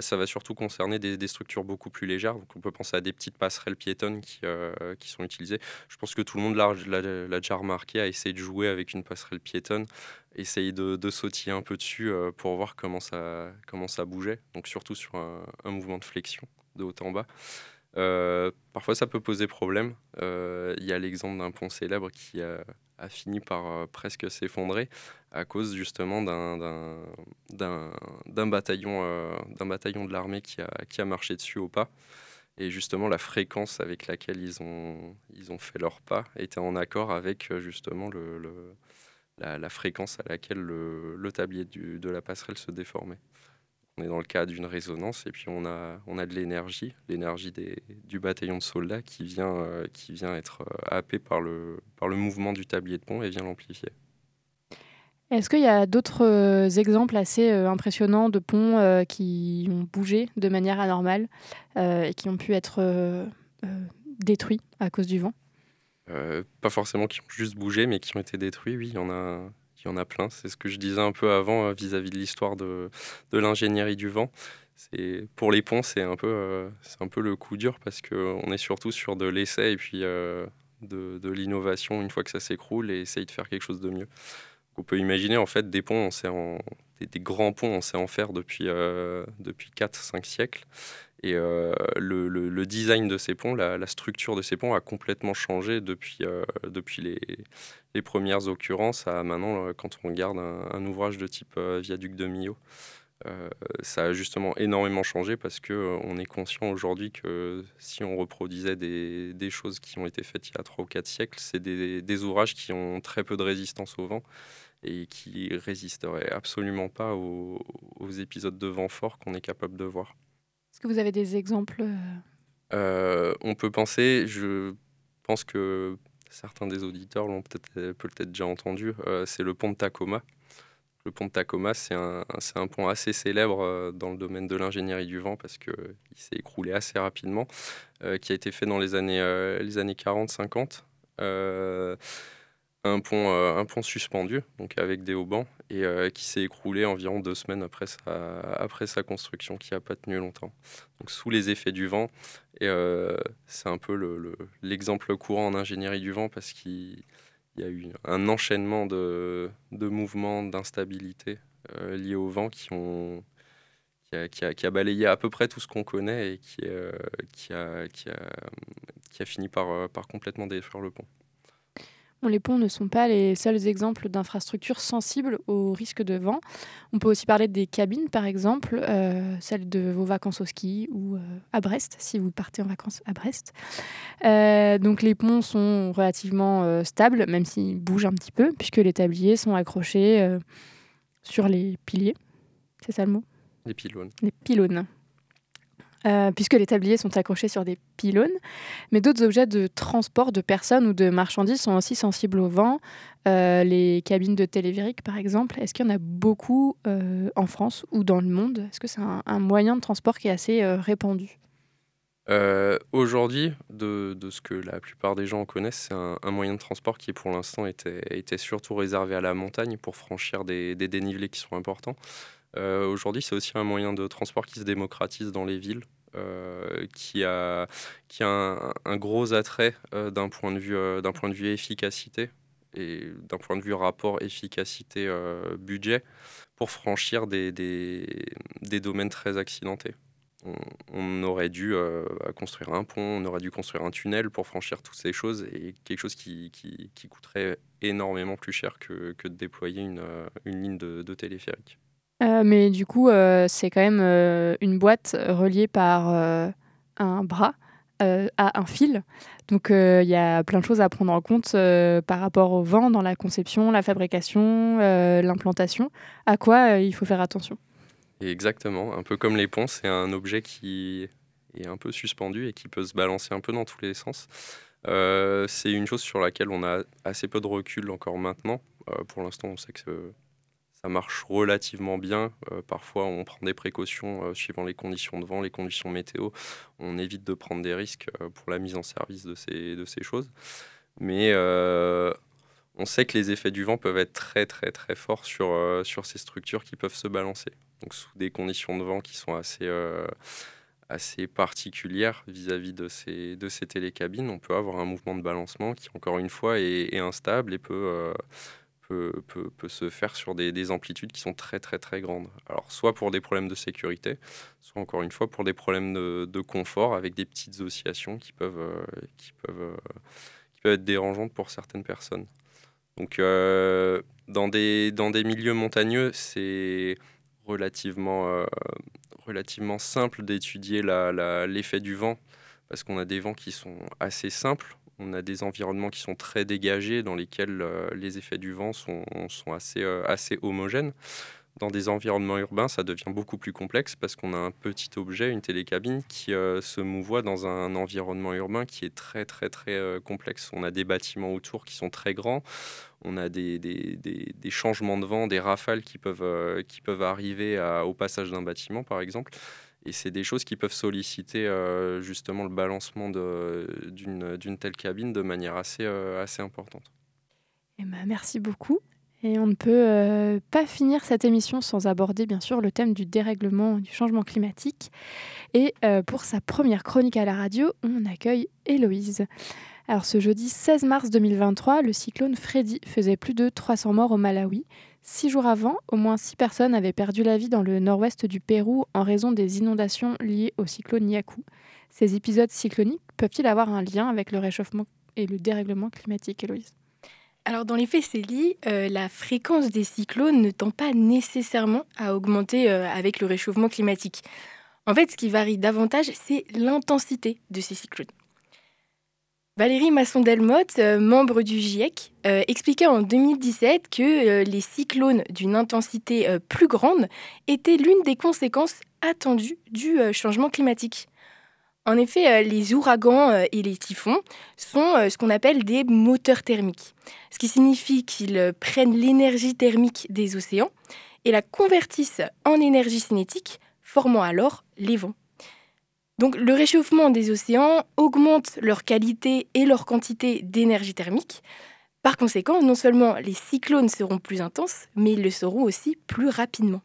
ça va surtout concerner des, structures beaucoup plus légères. Donc on peut penser à des petites passerelles piétonnes qui, sont utilisées. Je pense que tout le monde l'a déjà remarqué, a essayé de jouer avec une passerelle piétonne, essayer de, de sautiller un peu dessus pour voir comment ça, bougeait. Donc surtout sur un mouvement de flexion de haut en bas. Euh, parfois, ça peut poser problème. Euh, il y a l'exemple d'un pont célèbre qui a, fini par euh, presque s'effondrer à cause justement d'un bataillon, bataillon de l'armée qui a, qui a marché dessus au pas. Et justement, la fréquence avec laquelle ils ont, ils ont fait leur pas était en accord avec justement le, la, la, fréquence à laquelle le, le tablier du, de la passerelle se déformait. On est dans le cas d'une résonance et puis on a, on a de l'énergie, l'énergie du bataillon de soldats qui vient, euh, qui vient être euh, happé par le, par le mouvement du tablier de pont et vient l'amplifier. Est-ce qu'il y a d'autres euh, exemples assez impressionnants de ponts qui ont bougé de manière anormale et qui ont pu être détruits à cause du vent? Pas forcément qui ont juste bougé, mais qui ont été détruits, oui, il y en a, il y en a plein. C'est ce que je disais un peu avant euh, vis-à-vis de l'histoire de, de l'ingénierie du vent. Pour les ponts, c'est un, peu, euh, un peu le coup dur parce qu'on est surtout sur de l'essai et puis euh, de, de, l'innovation une fois que ça s'écroule et essaye de faire quelque chose de mieux. on peut imaginer en fait des ponts, on sait en, des, grands ponts, on sait en faire depuis, depuis 4-5 siècles. Et le, le, design de ces ponts, la, structure de ces ponts a complètement changé depuis, depuis les, les premières occurrences à maintenant, euh, quand on regarde un, ouvrage de type euh, Viaduc de Millau. Euh, ça a justement énormément changé parce que on est conscient aujourd'hui que si on reproduisait des, des, choses qui ont été faites il y a 3 ou 4 siècles, c'est des, des, ouvrages qui ont très peu de résistance au vent et qui résisteraient absolument pas aux, aux épisodes de vent fort qu'on est capable de voir. Est-ce que vous avez des exemples On peut penser, je pense que certains des auditeurs l'ont peut-être euh, déjà entendu, euh, c'est le pont de Tacoma. Le pont de Tacoma, c'est un, pont assez célèbre euh, dans le domaine de l'ingénierie du vent parce qu'il s'est écroulé assez rapidement, qui a été fait dans les années, les années 40-50 un pont, un pont suspendu, donc avec des haubans, et qui s'est écroulé environ deux semaines après sa, après sa construction, qui n'a pas tenu longtemps. Donc sous les effets du vent, et euh, c'est un peu l'exemple courant en ingénierie du vent parce qu'il y a eu un enchaînement de, de mouvements, d'instabilité euh, liés au vent qui, ont, qui a, qui, a, balayé à peu près tout ce qu'on connaît et qui, euh, qui, a, qui a fini par, par complètement détruire le pont les ponts ne sont pas les seuls exemples d'infrastructures sensibles au risque de vent. On peut aussi parler des cabines, par exemple, euh, celles de vos vacances au ski ou euh, à Brest, si vous partez en vacances à Brest. Euh, donc les ponts sont relativement stables, même s'ils bougent un petit peu, puisque les tabliers sont accrochés sur les piliers. C'est ça le mot? Les pylônes. Les pylônes. Euh, puisque les tabliers sont accrochés sur des pylônes. Mais d'autres objets de transport de personnes ou de marchandises sont aussi sensibles au vent. Euh, les cabines de télévérique, par exemple, est-ce qu'il y en a beaucoup euh, en France ou dans le monde? Est-ce que c'est un, moyen de transport qui est assez répandu? Aujourd'hui, de, ce que la plupart des gens connaissent, c'est un, moyen de transport qui, pour l'instant, était, surtout réservé à la montagne pour franchir des dénivelés qui sont importants. Aujourd'hui, c'est aussi un moyen de transport qui se démocratise dans les villes. Euh, qui a, qui a un, gros attrait euh, d'un point, de vue, euh, point de vue efficacité. et d'un point de vue rapport efficacité-budget pour franchir des, des, des, domaines très accidentés. On, aurait dû construire un pont, on aurait dû construire un tunnel pour franchir toutes ces choses et quelque chose qui, qui, qui coûterait énormément plus cher que, que de déployer une, une ligne de, de téléphérique. Mais du coup, c'est quand même une boîte reliée par un bras euh, à un fil. Donc euh, il y a plein de choses à prendre en compte euh, par rapport au vent dans la conception, la fabrication, l'implantation. À quoi il faut faire attention Exactement, un peu comme les ponts, c'est un objet qui est un peu suspendu et qui peut se balancer un peu dans tous les sens. c'est une chose sur laquelle on a assez peu de recul encore maintenant. pour l'instant, on sait que ça marche relativement bien. Euh, parfois, on prend des précautions euh, suivant les conditions de vent, les conditions météo. On évite de prendre des risques euh, pour la mise en service de ces, de ces choses. Mais on sait que les effets du vent peuvent être très, très, très forts sur, sur ces structures qui peuvent se balancer. Donc, sous des conditions de vent qui sont assez assez particulières vis-à-vis de ces, de ces télécabines, on peut avoir un mouvement de balancement qui, encore une fois, est instable et peut, peut, se faire sur des, des, amplitudes qui sont très très très grandes. Alors soit pour des problèmes de sécurité, soit encore une fois pour des problèmes de, confort avec des petites oscillations qui peuvent, euh, euh, qui peuvent être dérangeantes pour certaines personnes. Donc euh, dans, des, milieux montagneux, c'est relativement simple d'étudier l'effet du vent parce qu'on a des vents qui sont assez simples on a des environnements qui sont très dégagés, dans lesquels euh, les effets du vent sont, assez, euh, assez homogènes. Dans des environnements urbains, ça devient beaucoup plus complexe parce qu'on a un petit objet, une télécabine, qui euh, se mouvoie dans un environnement urbain qui est très très très complexe. On a des bâtiments autour qui sont très grands, on a des, des, changements de vent, des rafales qui peuvent, qui peuvent arriver au passage d'un bâtiment par exemple. Et c'est des choses qui peuvent solliciter euh, justement le balancement d'une telle cabine de manière assez, euh, importante. Eh ben, merci beaucoup. Et on ne peut euh, pas finir cette émission sans aborder bien sûr le thème du dérèglement, du changement climatique. Et pour sa première chronique à la radio, on accueille Héloïse. Alors ce jeudi 16 mars 2023, le cyclone Freddy faisait plus de 300 morts au Malawi. Six jours avant, au moins six personnes avaient perdu la vie dans le nord-ouest du Pérou en raison des inondations liées au cyclone Yaku. Ces épisodes cycloniques peuvent-ils avoir un lien avec le réchauffement et le dérèglement climatique, Héloïse? Alors dans les faits, Célie, euh, la fréquence des cyclones ne tend pas nécessairement à augmenter euh, avec le réchauffement climatique. En fait, ce qui varie davantage, c'est l'intensité de ces cyclones. Valérie Masson-Delmotte, euh, membre du GIEC, euh, expliquait en 2017 que euh, les cyclones d'une intensité plus grande étaient l'une des conséquences attendues du changement climatique. En effet, les ouragans et les typhons sont ce qu'on appelle des moteurs thermiques, ce qui signifie qu'ils prennent l'énergie thermique des océans et la convertissent en énergie cinétique, formant alors les vents. Donc le réchauffement des océans augmente leur qualité et leur quantité d'énergie thermique. Par conséquent, non seulement les cyclones seront plus intenses, mais ils le seront aussi plus rapidement.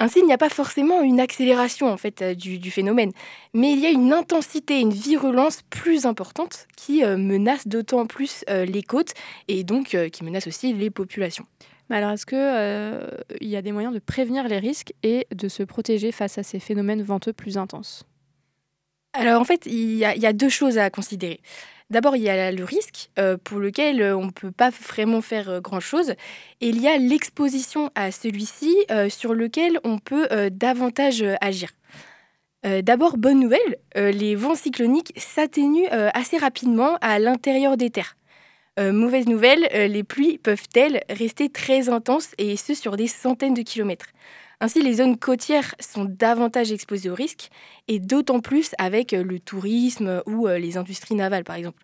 Ainsi, il n'y a pas forcément une accélération en fait euh, du, phénomène, mais il y a une intensité, une virulence plus importante qui euh, menace d'autant plus euh, les côtes et donc qui menace aussi les populations. Alors, est-ce qu'il y a des moyens de prévenir les risques et de se protéger face à ces phénomènes venteux plus intenses? Alors en fait, il y, a, deux choses à considérer. D'abord, il y a le risque euh, pour lequel euh, on ne peut pas vraiment faire euh, grand-chose. Et il y a l'exposition à celui-ci sur lequel on peut davantage agir. D'abord, bonne nouvelle, les vents cycloniques s'atténuent assez rapidement à l'intérieur des terres. mauvaise nouvelle, les pluies peuvent-elles rester très intenses et ce sur des centaines de kilomètres? Ainsi, les zones côtières sont davantage exposées aux risques, et d'autant plus avec euh, le tourisme ou euh, les industries navales, par exemple.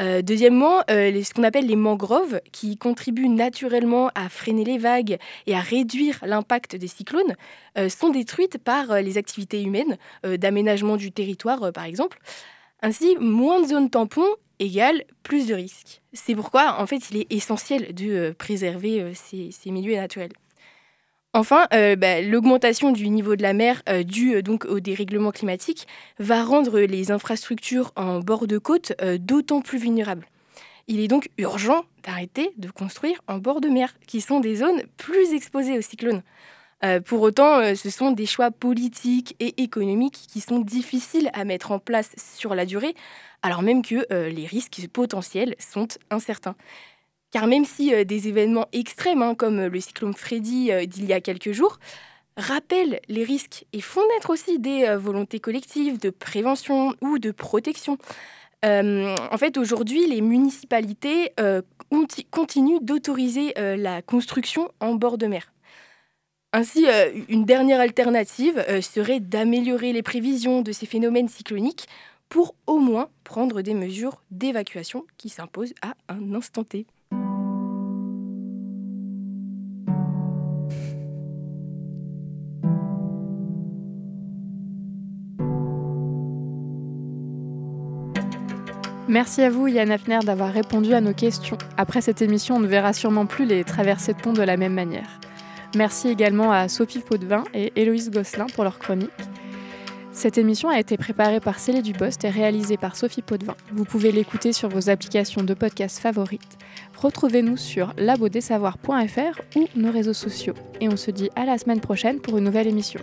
Euh, deuxièmement, ce qu'on appelle les mangroves, qui contribuent naturellement à freiner les vagues et à réduire l'impact des cyclones, sont détruites par les activités humaines, d'aménagement du territoire par exemple. Ainsi, moins de zones tampons égale plus de risques. C'est pourquoi, en fait, il est essentiel de préserver ces milieux naturels. Enfin, euh, bah, l'augmentation du niveau de la mer euh, due euh, donc au dérèglement climatique va rendre les infrastructures en bord de côte d'autant plus vulnérables. Il est donc urgent d'arrêter de construire en bord de mer, qui sont des zones plus exposées aux cyclones. Pour autant, ce sont des choix politiques et économiques qui sont difficiles à mettre en place sur la durée, alors même que les risques potentiels sont incertains. Car même si des événements extrêmes, hein, comme le cyclone Freddy d'il y a quelques jours, rappellent les risques et font naître aussi des volontés collectives de prévention ou de protection, en fait, aujourd'hui, les municipalités continuent d'autoriser la construction en bord de mer. Ainsi, euh, une dernière alternative euh, serait d'améliorer les prévisions de ces phénomènes cycloniques pour au moins prendre des mesures d'évacuation qui s'imposent à un instant T. Merci à vous Yann Hafner d'avoir répondu à nos questions. Après cette émission, on ne verra sûrement plus les traversées de pont de la même manière. Merci également à Sophie Potvin et Héloïse Gosselin pour leur chronique. Cette émission a été préparée par Célé Dupost et réalisée par Sophie Potvin. Vous pouvez l'écouter sur vos applications de podcast favorites. Retrouvez-nous sur labodessavoir.fr ou nos réseaux sociaux. Et on se dit à la semaine prochaine pour une nouvelle émission.